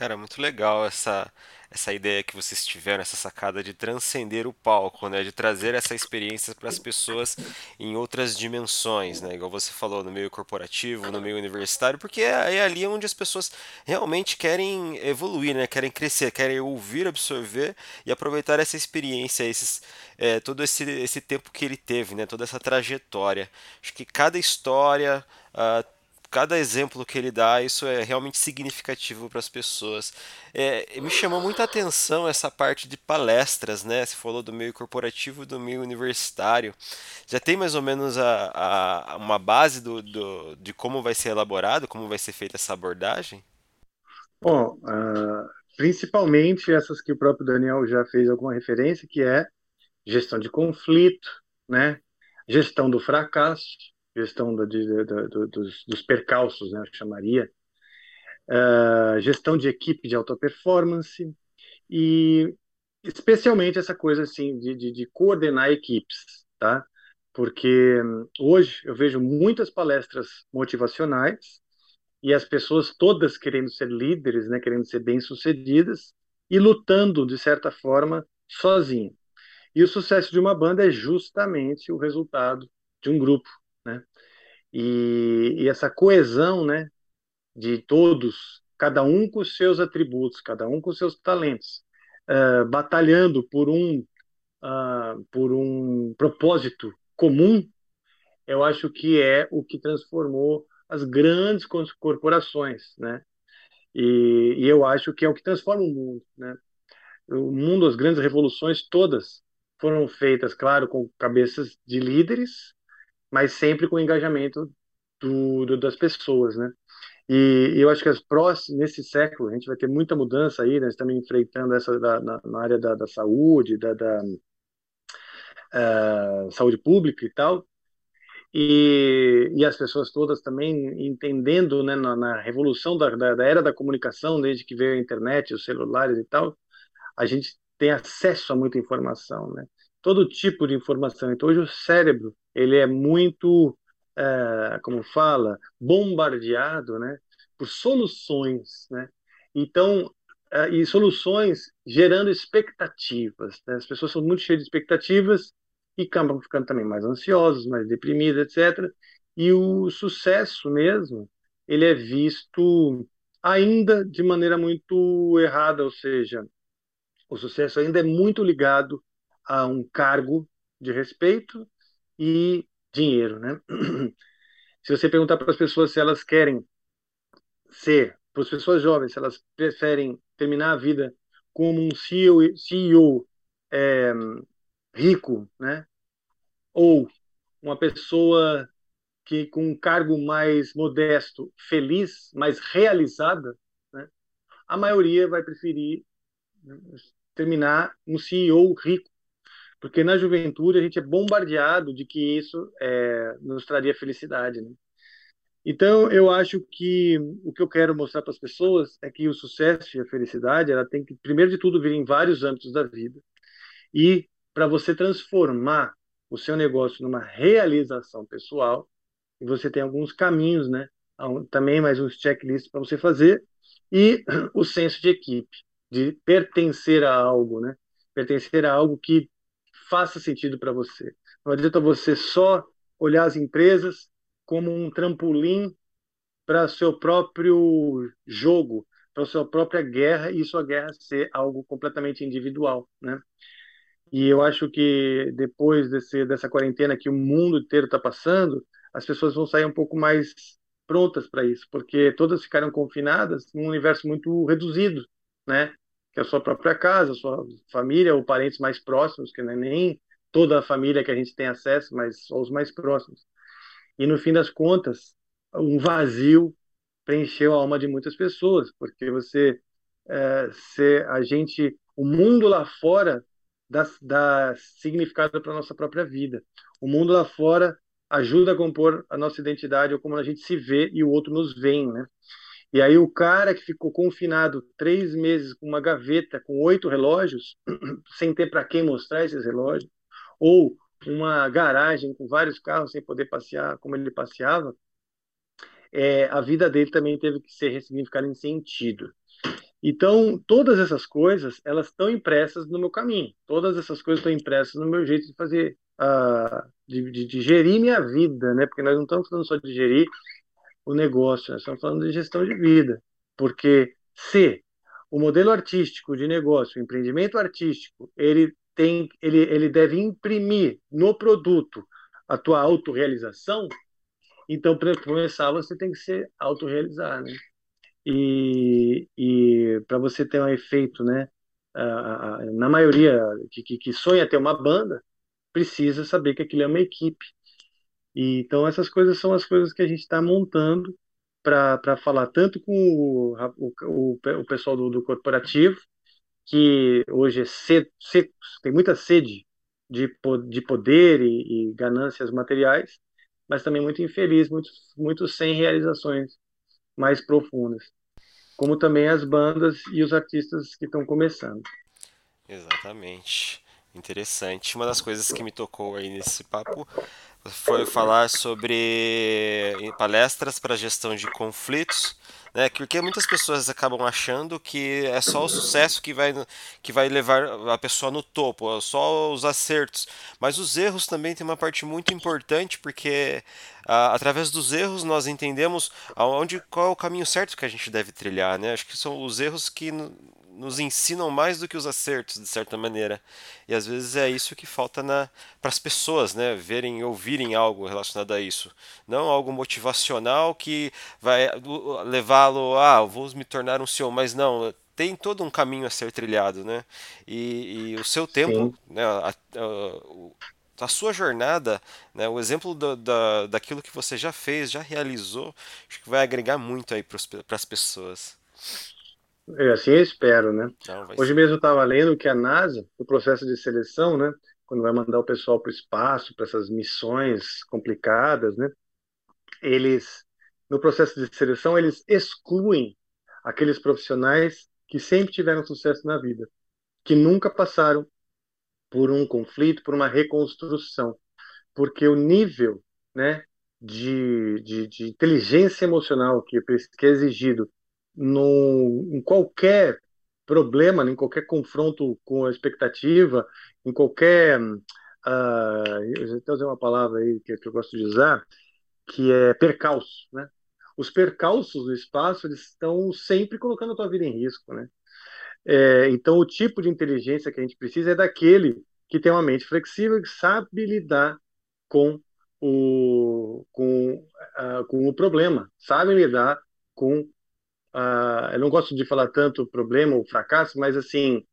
Cara, muito legal essa, essa ideia que vocês tiveram, essa sacada de transcender o palco, né? De trazer essa experiência para as pessoas em outras dimensões, né? Igual você falou, no meio corporativo, no meio universitário, porque é, é ali onde as pessoas realmente querem evoluir, né? Querem crescer, querem ouvir, absorver e aproveitar essa experiência, esses, é, todo esse, esse tempo que ele teve, né? Toda essa trajetória. Acho que cada história. Uh, cada exemplo que ele dá, isso é realmente significativo para as pessoas. É, me chamou muita atenção essa parte de palestras, né? Você falou do meio corporativo do meio universitário. Já tem mais ou menos a, a uma base do, do, de como vai ser elaborado, como vai ser feita essa abordagem? Bom, uh, principalmente essas que o próprio Daniel já fez alguma referência, que é gestão de conflito, né? gestão do fracasso, gestão da, de, da, dos, dos, percalços, né, eu chamaria, uh, gestão de equipe de alta performance e especialmente essa coisa assim de, de, de coordenar equipes, tá? Porque hum, hoje eu vejo muitas palestras motivacionais e as pessoas todas querendo ser líderes, né, querendo ser bem-sucedidas e lutando de certa forma sozinha. E o sucesso de uma banda é justamente o resultado de um grupo, né? E, e essa coesão, né, de todos, cada um com seus atributos, cada um com seus talentos, uh, batalhando por um uh, por um propósito comum, eu acho que é o que transformou as grandes corporações, né? E, e, eu acho que é o que transforma o mundo, né? O mundo, as grandes revoluções todas foram feitas, claro, com cabeças de líderes, mas sempre com engajamento do, do, das pessoas, né? E, e eu acho que as próximas, nesse século, a gente vai ter muita mudança aí, né? Estamos enfrentando essa da, na, na, área da, da saúde, da, da uh, saúde pública e tal, e, e as pessoas todas também entendendo, né, na, na revolução da, da, da era da comunicação, desde que veio a internet, os celulares e tal, a gente tem acesso a muita informação, né? Todo tipo de informação. Então, hoje o cérebro, ele é muito, é, como fala, bombardeado, né? Por soluções, né? Então, é, e soluções gerando expectativas. Né? As pessoas são muito cheias de expectativas e acabam ficando também mais ansiosos, mais deprimidos, etc. E o sucesso mesmo, ele é visto ainda de maneira muito errada, ou seja, o sucesso ainda é muito ligado a um cargo de respeito e dinheiro, né? Se você perguntar para as pessoas se elas querem ser, para as pessoas jovens, se elas preferem terminar a vida como um CEO, CEO é, rico, né? Ou uma pessoa que com um cargo mais modesto, feliz, mais realizada, né? A maioria vai preferir terminar um CEO rico, porque na juventude a gente é bombardeado de que isso é, nos traria felicidade. Né? Então, eu acho que o que eu quero mostrar para as pessoas é que o sucesso e a felicidade, ela tem que, primeiro de tudo, vir em vários âmbitos da vida. E para você transformar o seu negócio numa realização pessoal, você tem alguns caminhos, né? Também mais uns checklists para você fazer e o senso de equipe de pertencer a algo, né? Pertencer a algo que faça sentido para você. Não adianta você só olhar as empresas como um trampolim para seu próprio jogo, para sua própria guerra e sua guerra ser algo completamente individual, né? E eu acho que depois desse, dessa quarentena que o mundo inteiro está passando, as pessoas vão sair um pouco mais prontas para isso, porque todas ficaram confinadas num universo muito reduzido, né? A sua própria casa, a sua família ou parentes mais próximos, que não é nem toda a família que a gente tem acesso, mas só os mais próximos. E no fim das contas, um vazio preencheu a alma de muitas pessoas, porque você, é, se a gente, o mundo lá fora dá, dá significado para a nossa própria vida. O mundo lá fora ajuda a compor a nossa identidade, ou como a gente se vê e o outro nos vê, né? E aí o cara que ficou confinado três meses com uma gaveta com oito relógios, sem ter para quem mostrar esses relógios, ou uma garagem com vários carros sem poder passear como ele passeava, é, a vida dele também teve que ser ressignificada em sentido. Então, todas essas coisas, elas estão impressas no meu caminho. Todas essas coisas estão impressas no meu jeito de fazer, uh, de, de, de, gerir minha vida, né? Porque nós não estamos falando só de gerir o negócio, nós estamos falando de gestão de vida. Porque se o modelo artístico de negócio, o empreendimento artístico, ele tem, ele, ele deve imprimir no produto a tua autorrealização, então para começar você tem que ser autorrealizar, né? E, e para você ter um efeito, né? na maioria que, que sonha ter uma banda, precisa saber que aquilo é uma equipe e, então, essas coisas são as coisas que a gente está montando para falar tanto com o, o, o pessoal do, do, corporativo, que hoje é sed, tem muita sede de, de poder e, e, ganâncias materiais, mas também muito infeliz, muito, muito sem realizações mais profundas. Como também as bandas e os artistas que estão começando. Exatamente. Interessante. Uma das coisas que me tocou aí nesse papo foi falar sobre palestras para gestão de conflitos, né? Porque muitas pessoas acabam achando que é só o sucesso que vai, que vai levar a pessoa no topo, é só os acertos. Mas os erros também tem uma parte muito importante, porque a, através dos erros nós entendemos aonde qual é o caminho certo que a gente deve trilhar, né? Acho que são os erros que nos ensinam mais do que os acertos, de certa maneira. E às vezes é isso que falta para as pessoas, né? Verem, ouvirem algo relacionado a isso. Não algo motivacional que vai levá-lo a, ah, vou me tornar um CEO, mas não, tem todo um caminho a ser trilhado, né? E, e o seu tempo, né, a, a, a, sua jornada, né, o exemplo do, da, daquilo que você já fez, já realizou, acho que vai agregar muito aí para as pessoas. Eu assim eu espero, né? Não, Hoje ser. mesmo eu estava lendo que a NASA, o processo de seleção, né, quando vai mandar o pessoal para o espaço, para essas missões complicadas, né, eles, no processo de seleção, eles excluem aqueles profissionais que sempre tiveram sucesso na vida, que nunca passaram por um conflito, por uma reconstrução, porque o nível, né, de, de, de inteligência emocional que, que é exigido no, em qualquer problema, em qualquer confronto com a expectativa, em qualquer. Uh, eu vou usar uma palavra aí que, que, eu gosto de usar, que é percalço. Né? Os percalços do espaço eles estão sempre colocando a tua vida em risco. Né? É, então, o tipo de inteligência que a gente precisa é daquele que tem uma mente flexível e que sabe lidar com o, com, uh, com o problema, sabe lidar com uh, eu não gosto de falar tanto problema ou fracasso, mas assim,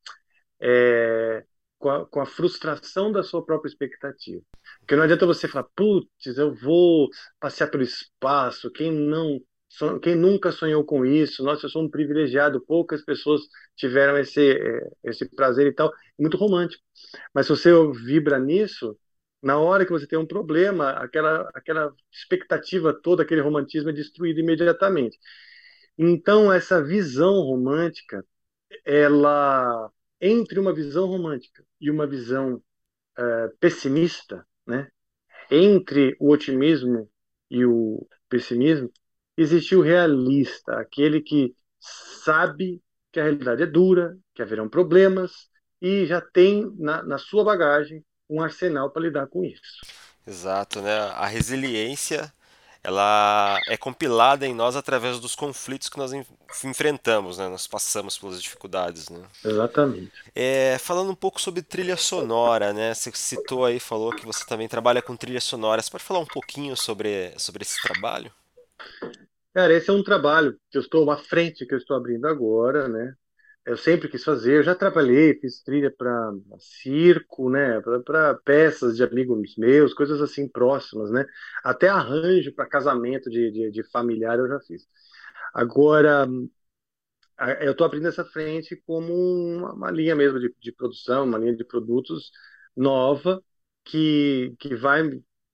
é, com, a, com, a, frustração da sua própria expectativa. Porque não adianta você falar, putz, eu vou passear pelo espaço, quem não quem nunca sonhou com isso? Nossa, eu sou um privilegiado, poucas pessoas tiveram esse, é, esse prazer e tal. Muito romântico. Mas se você vibra nisso, na hora que você tem um problema, aquela, aquela expectativa toda, aquele romantismo é destruído imediatamente. Então, essa visão romântica, ela entre uma visão romântica e uma visão uh, pessimista, né? Entre o otimismo e o pessimismo, existe o realista, aquele que sabe que a realidade é dura, que haverão problemas e já tem na, na sua bagagem um arsenal para lidar com isso. Exato, né? A resiliência ela é compilada em nós através dos conflitos que nós enfrentamos, né? Nós passamos pelas dificuldades, né? Exatamente. É, falando um pouco sobre trilha sonora, né? Você citou aí, falou que você também trabalha com trilha sonora. Você pode falar um pouquinho sobre, sobre esse trabalho? Cara, esse é um trabalho que eu estou, uma frente que eu estou abrindo agora, né? Eu sempre quis fazer. Eu já trabalhei, fiz trilha para circo, né, para peças de amigos meus, coisas assim próximas, né. Até arranjo para casamento de, de, de, familiar eu já fiz. Agora, eu estou abrindo essa frente como uma, uma linha mesmo de, de, produção, uma linha de produtos nova que, que vai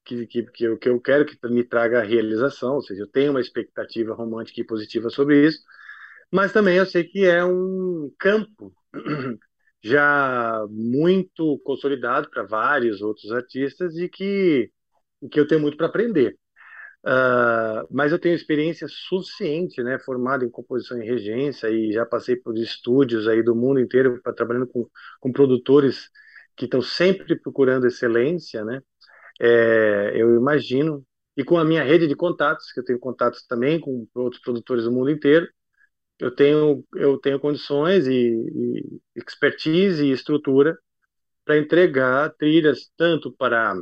que, que, que, eu, que eu quero que me traga realização, ou seja, eu tenho uma expectativa romântica e positiva sobre isso mas também eu sei que é um campo já muito consolidado para vários outros artistas e que, que eu tenho muito para aprender. Uh, mas eu tenho experiência suficiente, né, formado em composição e regência e já passei por estúdios aí do mundo inteiro para trabalhando com, com produtores que estão sempre procurando excelência, né? É, eu imagino e com a minha rede de contatos, que eu tenho contatos também com outros produtores do mundo inteiro, eu tenho, eu tenho condições e, e expertise e estrutura para entregar trilhas tanto para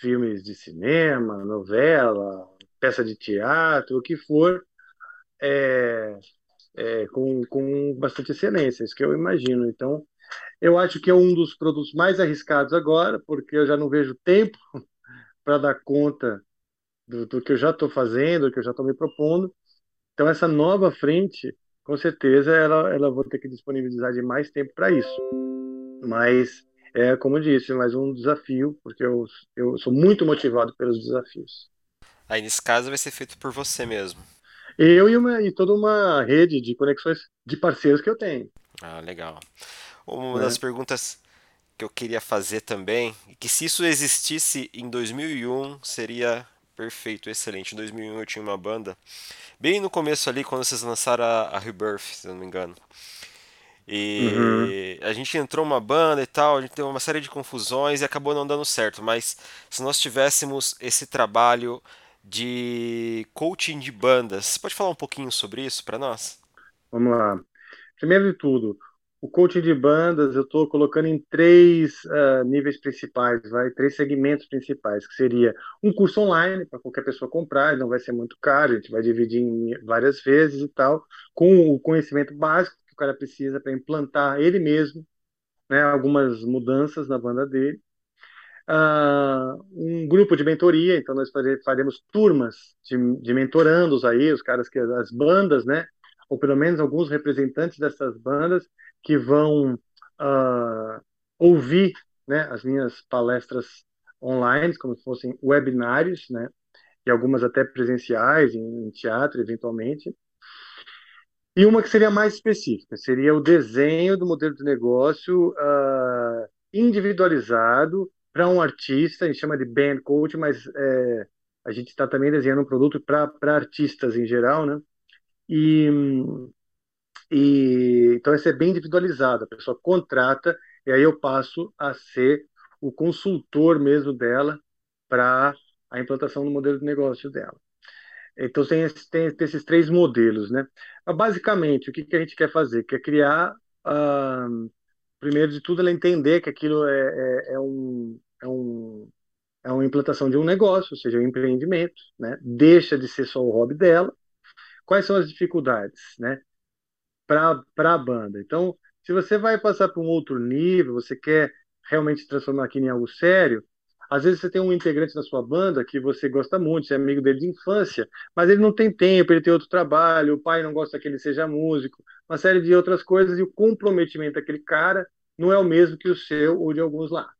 filmes de cinema, novela, peça de teatro, o que for, é, é, com, com bastante excelência, isso que eu imagino. Então, eu acho que é um dos produtos mais arriscados agora, porque eu já não vejo tempo para dar conta do, do, que eu já estou fazendo, do que eu já estou me propondo. Então, essa nova frente, com certeza, ela, ela vou ter que disponibilizar de mais tempo para isso. Mas, é como eu disse, mais um desafio, porque eu, eu sou muito motivado pelos desafios. Aí, nesse caso, vai ser feito por você mesmo. Eu e, uma, e toda uma rede de conexões de parceiros que eu tenho. Ah, legal. Uma é. das perguntas que eu queria fazer também, que se isso existisse em 2001, seria perfeito, excelente. Em 2001 eu tinha uma banda Bem no começo ali, quando vocês lançaram a, a Rebirth, se não me engano. E uhum. a gente entrou uma banda e tal, a gente teve uma série de confusões e acabou não dando certo. Mas se nós tivéssemos esse trabalho de coaching de bandas, você pode falar um pouquinho sobre isso para nós? Vamos lá. Primeiro de tudo, o coaching de bandas eu estou colocando em três uh, níveis principais, vai, três segmentos principais, que seria um curso online para qualquer pessoa comprar, não vai ser muito caro, a gente vai dividir em várias vezes e tal, com o conhecimento básico que cara precisa para implantar ele mesmo, né, algumas mudanças na banda dele. Uh, um grupo de mentoria, então nós faremos turmas de, de mentorandos aí, os caras que as bandas, né, ou pelo menos alguns representantes dessas bandas que vão uh, ouvir, né, as minhas palestras online, como se fossem webinários, né, e algumas até presenciais, em, em teatro, eventualmente. E uma que seria mais específica, seria o desenho do modelo de negócio uh, individualizado para um artista, a gente chama de band coach, mas é, a gente está também desenhando um produto para artistas em geral, né? E, e então esse é bem individualizado, a pessoa contrata e aí eu passo a ser o consultor mesmo dela para a implantação do modelo de negócio dela. Então tem, tem, tem esses três modelos, né? Basicamente, o que, que a gente quer fazer? Quer criar uh, primeiro de tudo, ela entender que aquilo é, é, é, um, é, um, é uma implantação de um negócio, ou seja, um empreendimento, né? Deixa de ser só o hobby dela. Quais são as dificuldades, né? Para a banda. Então, se você vai passar para um outro nível, você quer realmente transformar aquilo em algo sério, às vezes você tem um integrante da sua banda que você gosta muito, você é amigo dele de infância, mas ele não tem tempo, ele tem outro trabalho, o pai não gosta que ele seja músico, uma série de outras coisas, e o comprometimento daquele cara não é o mesmo que o seu ou de alguns lá,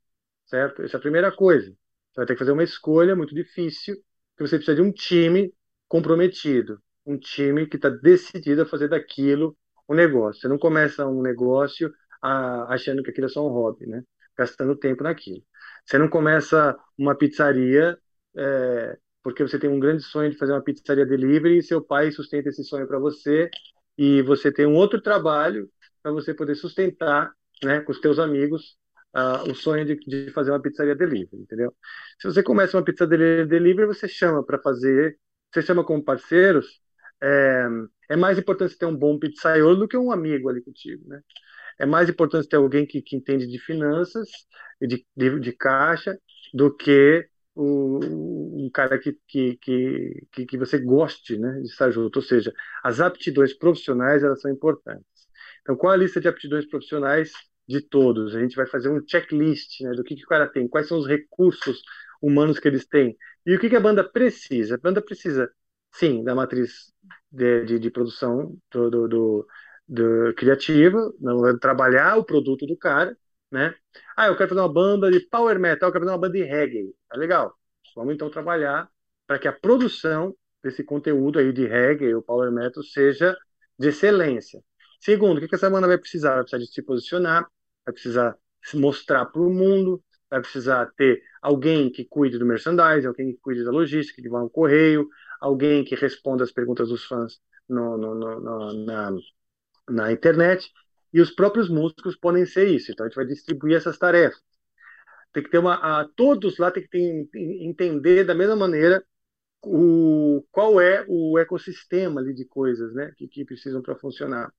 certo? Essa é a primeira coisa. Você vai ter que fazer uma escolha muito difícil, que você precisa de um time comprometido, um time que está decidido a fazer daquilo um negócio. Você não começa um negócio a, achando que aquilo é só um hobby, né? Gastando tempo naquilo. Você não começa uma pizzaria é, porque você tem um grande sonho de fazer uma pizzaria delivery e seu pai sustenta esse sonho para você e você tem um outro trabalho para você poder sustentar, né, com os teus amigos, uh, o sonho de, de, fazer uma pizzaria delivery, entendeu? Se você começa uma pizzaria delivery, você chama para fazer, você chama como parceiros, é, é mais importante ter um bom pizzaiolo do que um amigo ali contigo, né? É mais importante ter alguém que, que entende de finanças de, de, de caixa do que um, um cara que, que, que, que você goste né, de estar junto. Ou seja, as aptidões profissionais elas são importantes. Então, qual a lista de aptidões profissionais de todos? A gente vai fazer um checklist né, do que, que o cara tem, quais são os recursos humanos que eles têm e o que, que a banda precisa. A banda precisa, sim, da matriz de, de, de produção do, do, do, do criativa, não, trabalhar o produto do cara, né? Ah, eu quero fazer uma banda de power metal, eu quero fazer uma banda de reggae. Tá legal. Vamos então trabalhar para que a produção desse conteúdo aí de reggae ou power metal seja de excelência. Segundo, o que essa banda vai precisar? Vai precisar de se posicionar, vai precisar se mostrar para o mundo, vai precisar ter alguém que cuide do merchandising, alguém que cuide da logística, que vá ao correio, alguém que responda as perguntas dos fãs no, no, no, na, na internet e os próprios músicos podem ser isso. Então a gente vai distribuir essas tarefas. Tem que ter uma, a, todos lá tem que ter, entender da mesma maneira o, qual é o ecossistema ali de coisas, né, que, que precisam para funcionar.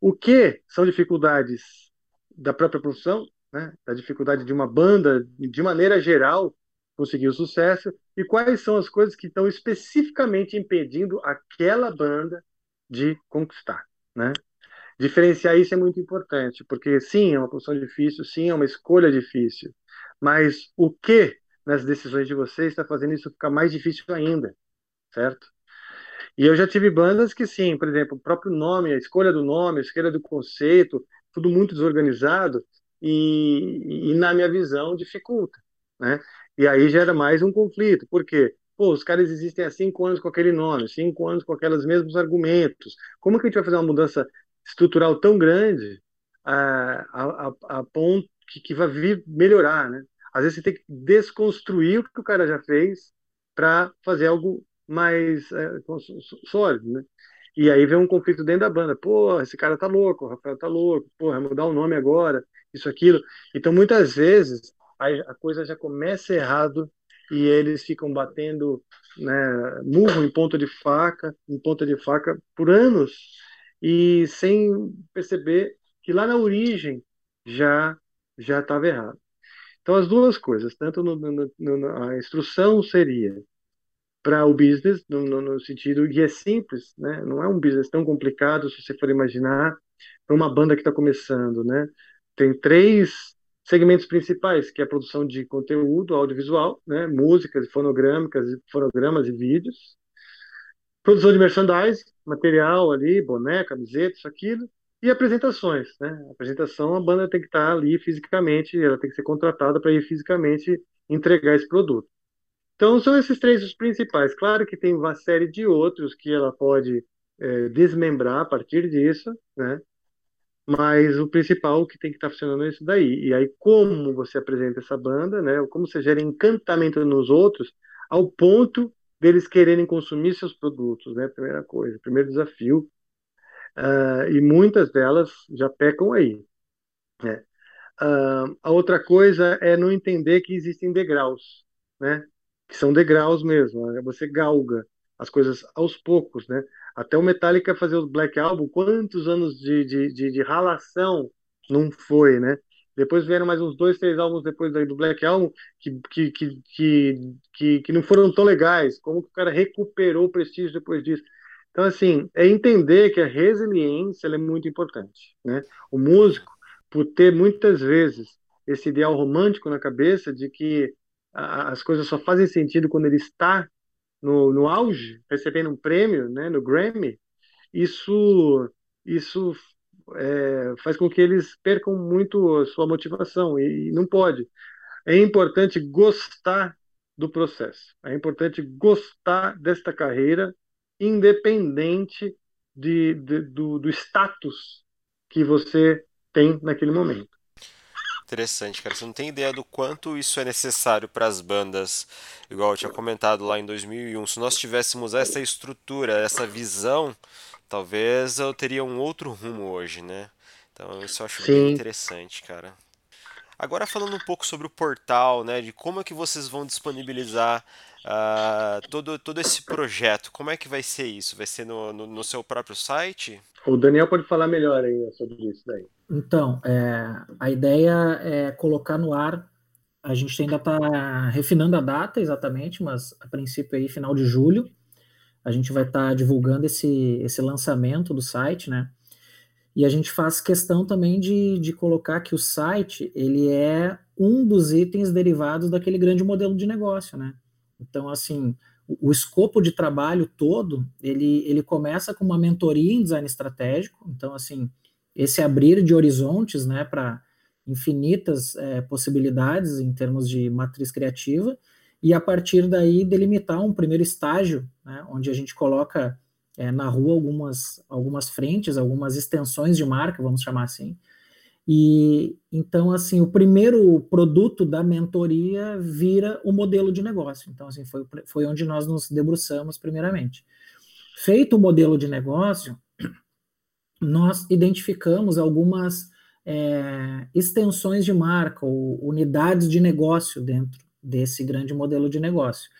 O que são dificuldades da própria produção, né, da dificuldade de uma banda, de maneira geral, conseguir o sucesso, e quais são as coisas que estão especificamente impedindo aquela banda de conquistar, né? Diferenciar isso é muito importante, porque sim, é uma posição difícil, sim, é uma escolha difícil, mas o que nas decisões de vocês está fazendo isso ficar mais difícil ainda, certo? E eu já tive bandas que sim, por exemplo, o próprio nome, a escolha do nome, a escolha do conceito, tudo muito desorganizado e, e na minha visão dificulta, né? E aí gera mais um conflito, por quê? Pô, os caras existem há cinco anos com aquele nome, cinco anos com aqueles mesmos argumentos. Como que a gente vai fazer uma mudança estrutural tão grande a, a, a ponto que, que vai vir melhorar, né? Às vezes você tem que desconstruir o que o cara já fez para fazer algo mais é, sólido, né? E aí vem um conflito dentro da banda. Pô, esse cara tá louco, o Rafael tá louco, vai mudar o nome agora, isso, aquilo. Então, muitas vezes, a, coisa já começa errado e eles ficam batendo né, murro em ponta de faca, em ponta de faca por anos e sem perceber que lá na origem já já estava errado. Então as duas coisas, tanto no, no, no, a instrução seria para o business no, sentido e é simples, né? Não é um business tão complicado se você for imaginar. para uma banda que está começando, né? Tem três segmentos principais, que é a produção de conteúdo audiovisual, né? Músicas, fonográmicas, fonogramas e vídeos. Produção de merchandising, material ali, boné, camiseta, isso, aquilo. E apresentações, né? A apresentação, a banda tem que estar ali fisicamente, ela tem que ser contratada para ir fisicamente entregar esse produto. Então, são esses três os principais. Claro que tem uma série de outros que ela pode é, desmembrar a partir disso, né? Mas o principal que tem que estar tá funcionando é isso daí. E aí, como você apresenta essa banda, né? Como você gera encantamento nos outros, ao ponto deles quererem consumir seus produtos, né? Primeira coisa, primeiro desafio. Uh, e muitas delas já pecam aí. Né? Uh, a outra coisa é não entender que existem degraus, né? que são degraus mesmo. Né? Você galga as coisas aos poucos, né? Até o Metallica fazer o Black Album, quantos anos de, de, de, de ralação não foi, né? Depois vieram mais uns dois, três álbuns depois do Black Album que, que, que, que, que, não foram tão legais. Como que o cara recuperou o prestígio depois disso? Então, assim, é entender que a resiliência é muito importante, né? O músico, por ter muitas vezes esse ideal romântico na cabeça de que as coisas só fazem sentido quando ele está no, no auge, recebendo um prêmio, né, no Grammy, isso, isso é, faz com que eles percam muito a sua motivação e, e não pode. É importante gostar do processo, é importante gostar desta carreira, independente de, de do, do status que você tem naquele momento. Interessante, cara. Você não tem ideia do quanto isso é necessário para as bandas. Igual eu tinha comentado lá em 2001. Se nós tivéssemos essa estrutura, essa visão, talvez eu teria um outro rumo hoje, né? Então isso eu acho Sim. bem interessante, cara. Agora falando um pouco sobre o portal, né? De como é que vocês vão disponibilizar uh, todo, todo esse projeto. Como é que vai ser isso? Vai ser no, no, no seu próprio site? O Daniel pode falar melhor aí sobre isso daí. Então, é, a ideia é colocar no ar. A gente ainda está refinando a data exatamente, mas a princípio aí final de julho a gente vai estar tá divulgando esse, esse lançamento do site, né? E a gente faz questão também de, de colocar que o site ele é um dos itens derivados daquele grande modelo de negócio, né? Então, assim, o, escopo de trabalho todo ele, ele começa com uma mentoria em design estratégico. Então, assim, esse abrir de horizontes né, para infinitas é, possibilidades em termos de matriz criativa, e a partir daí delimitar um primeiro estágio, né, onde a gente coloca é, na rua algumas, algumas frentes, algumas extensões de marca, vamos chamar assim. E então, assim, o primeiro produto da mentoria vira o modelo de negócio. Então, assim, foi, foi onde nós nos debruçamos primeiramente. Feito o modelo de negócio, nós identificamos algumas é, extensões de marca ou unidades de negócio dentro desse grande modelo de negócio.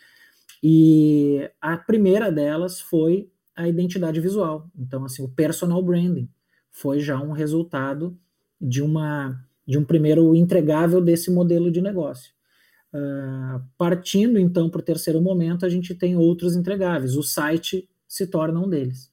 E a primeira delas foi a identidade visual. Então, assim, o personal branding foi já um resultado de uma de um primeiro entregável desse modelo de negócio. Uh, partindo então para o terceiro momento, a gente tem outros entregáveis. O site se torna um deles.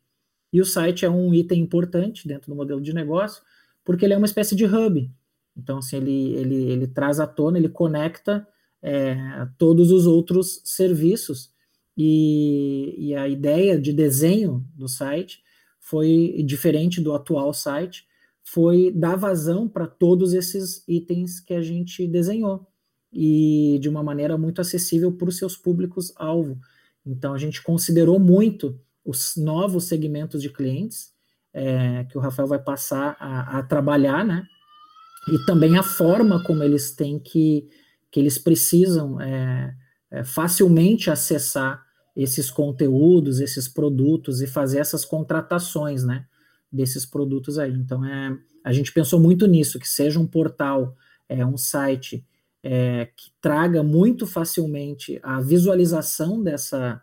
E o site é um item importante dentro do modelo de negócio, porque ele é uma espécie de hub. Então, assim, ele, ele, ele traz à tona, ele conecta é, todos os outros serviços. E, e a ideia de desenho do site foi diferente do atual site, foi dar vazão para todos esses itens que a gente desenhou e de uma maneira muito acessível para os seus públicos-alvo. Então, a gente considerou muito os novos segmentos de clientes é, que o Rafael vai passar a, a, trabalhar, né? E também a forma como eles têm que, que eles precisam é, é, facilmente acessar esses conteúdos, esses produtos e fazer essas contratações, né? Desses produtos aí. Então, é, a gente pensou muito nisso, que seja um portal, é, um site é, que traga muito facilmente a visualização dessa,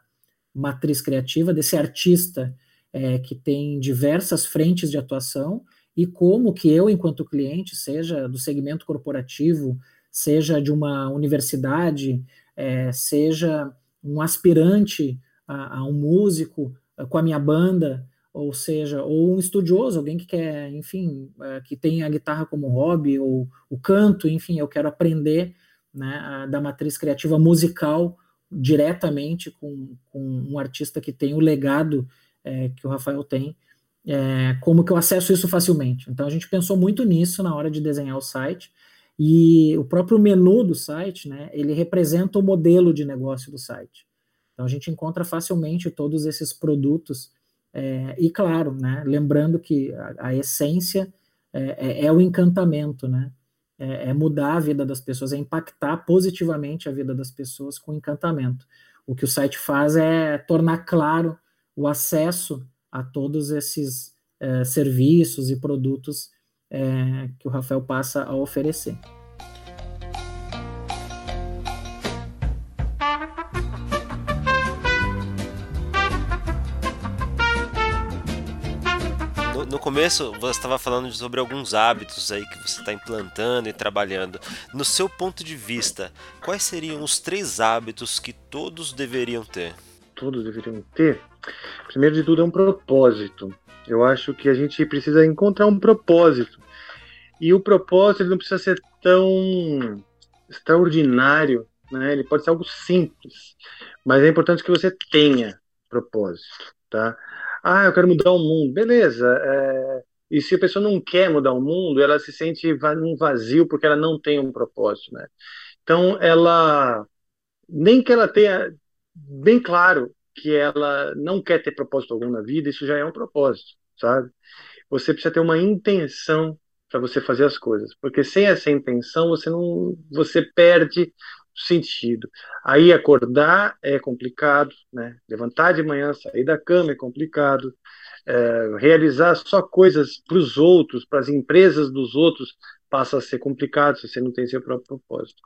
matriz criativa, desse artista é, que tem diversas frentes de atuação e como que eu, enquanto cliente, seja do segmento corporativo, seja de uma universidade, é, seja um aspirante a, a um músico com a minha banda, ou seja, ou um estudioso, alguém que quer, enfim, é, que tem a guitarra como hobby, ou o canto, enfim, eu quero aprender né, da matriz criativa musical diretamente com, com, um artista que tem o legado é, que o Rafael tem, é, como que eu acesso isso facilmente. Então a gente pensou muito nisso na hora de desenhar o site, e o próprio menu do site, né, ele representa o modelo de negócio do site. Então a gente encontra facilmente todos esses produtos é, e claro, né, lembrando que a, a essência é, é, é, o encantamento, né? É, é, mudar a vida das pessoas, é impactar positivamente a vida das pessoas com encantamento. O que o site faz é tornar claro o acesso a todos esses é, serviços e produtos que o Rafael passa a oferecer. Começo você estava falando sobre alguns hábitos aí que você está implantando e trabalhando. No seu ponto de vista, quais seriam os três hábitos que todos deveriam ter? Todos deveriam ter? Primeiro de tudo é um propósito. Eu acho que a gente precisa encontrar um propósito. E o propósito não precisa ser tão extraordinário, né? Ele pode ser algo simples, mas é importante que você tenha propósito, tá? Ah, eu quero mudar o mundo. Beleza. É... E se a pessoa não quer mudar o mundo, ela se sente num vazio porque ela não tem um propósito, né? Então, ela nem que ela tenha bem claro que ela não quer ter propósito algum na vida, isso já é um propósito, sabe? Você precisa ter uma intenção para você fazer as coisas, porque sem essa intenção você não, você perde sentido. Aí acordar é complicado, né? Levantar de manhã, sair da cama é complicado. É, realizar só coisas para os outros, para as empresas dos outros, passa a ser complicado se você não tem seu próprio propósito.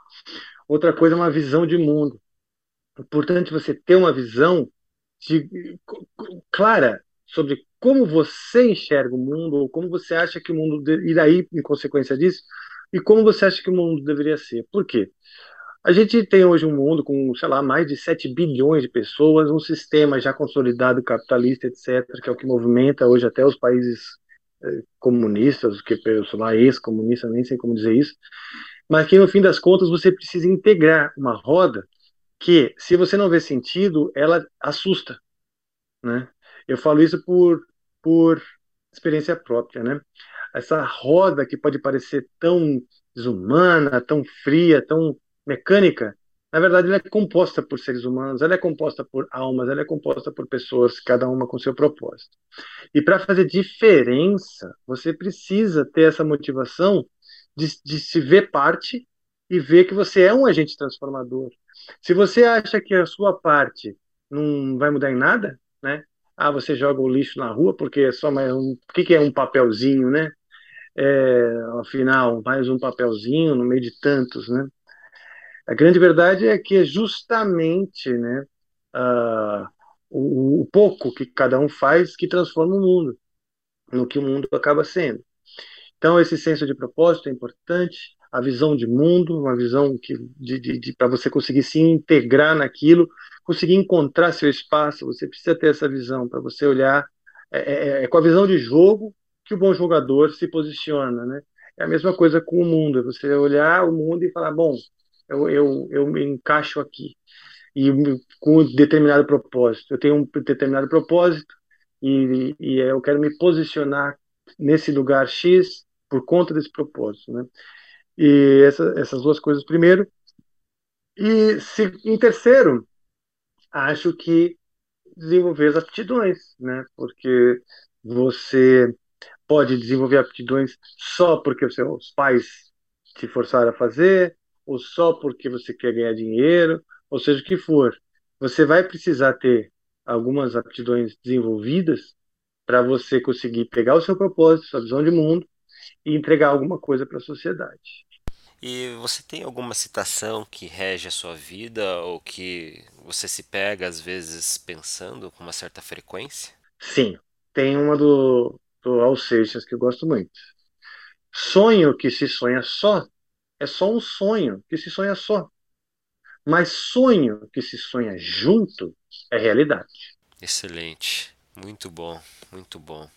Outra coisa é uma visão de mundo. É importante você ter uma visão de, clara sobre como você enxerga o mundo, ou como você acha que o mundo irá ir em consequência disso, e como você acha que o mundo deveria ser. Por quê? A gente tem hoje um mundo com, sei lá, mais de 7 bilhões de pessoas, um sistema já consolidado capitalista, etc., que é o que movimenta hoje até os países eh, comunistas, que sou lá ex-comunista, nem sei como dizer isso, mas que no fim das contas você precisa integrar uma roda que, se você não vê sentido, ela assusta, né? Eu falo isso por, por experiência própria, né? Essa roda que pode parecer tão desumana, tão fria, tão mecânica, na verdade, ela é composta por seres humanos, ela é composta por almas, ela é composta por pessoas, cada uma com seu propósito. E para fazer diferença, você precisa ter essa motivação de, de se ver parte e ver que você é um agente transformador. Se você acha que a sua parte não vai mudar em nada, né? Ah, você joga o lixo na rua porque é só mais um. O que, que é um papelzinho, né? É, afinal, mais um papelzinho no meio de tantos, né? A grande verdade é que é justamente né, uh, o, o, pouco que cada um faz que transforma o mundo, no que o mundo acaba sendo. Então, esse senso de propósito é importante, a visão de mundo, uma visão que, de, de, de para você conseguir se integrar naquilo, conseguir encontrar seu espaço, você precisa ter essa visão para você olhar. É, é, é, com a visão de jogo que o bom jogador se posiciona, né? É a mesma coisa com o mundo, é você olhar o mundo e falar, bom, eu, eu, eu me encaixo aqui e com um determinado propósito. Eu tenho um determinado propósito e, e eu quero me posicionar nesse lugar X por conta desse propósito, né? E essa, essas duas coisas primeiro. E se, em terceiro, acho que desenvolver as aptidões, né? Porque você pode desenvolver aptidões só porque os seus pais te forçaram a fazer, ou só porque você quer ganhar dinheiro, ou seja o que for, você vai precisar ter algumas aptidões desenvolvidas para você conseguir pegar o seu propósito, sua visão de mundo e entregar alguma coisa para a sociedade. E você tem alguma citação que rege a sua vida ou que você se pega às vezes pensando com uma certa frequência? Sim, tem uma do, do Al Seixas que eu gosto muito. Sonho que se sonha só é só um sonho que se sonha só. Mas sonho que se sonha junto é realidade. Excelente. Muito bom, muito bom.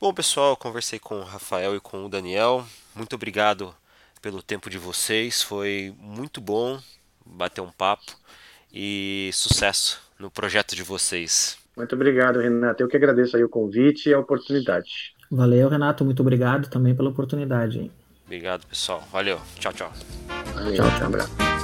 Bom, pessoal, conversei com o Rafael e com o Daniel. Muito obrigado pelo tempo de vocês. Foi muito bom bater um papo e sucesso no projeto de vocês. Muito obrigado, Renato. Eu que agradeço aí o convite e a oportunidade. Valeu, Renato. Muito obrigado também pela oportunidade. Obrigado, pessoal. Valeu. Tchau, tchau. Valeu. Tchau, tchau. Abraço.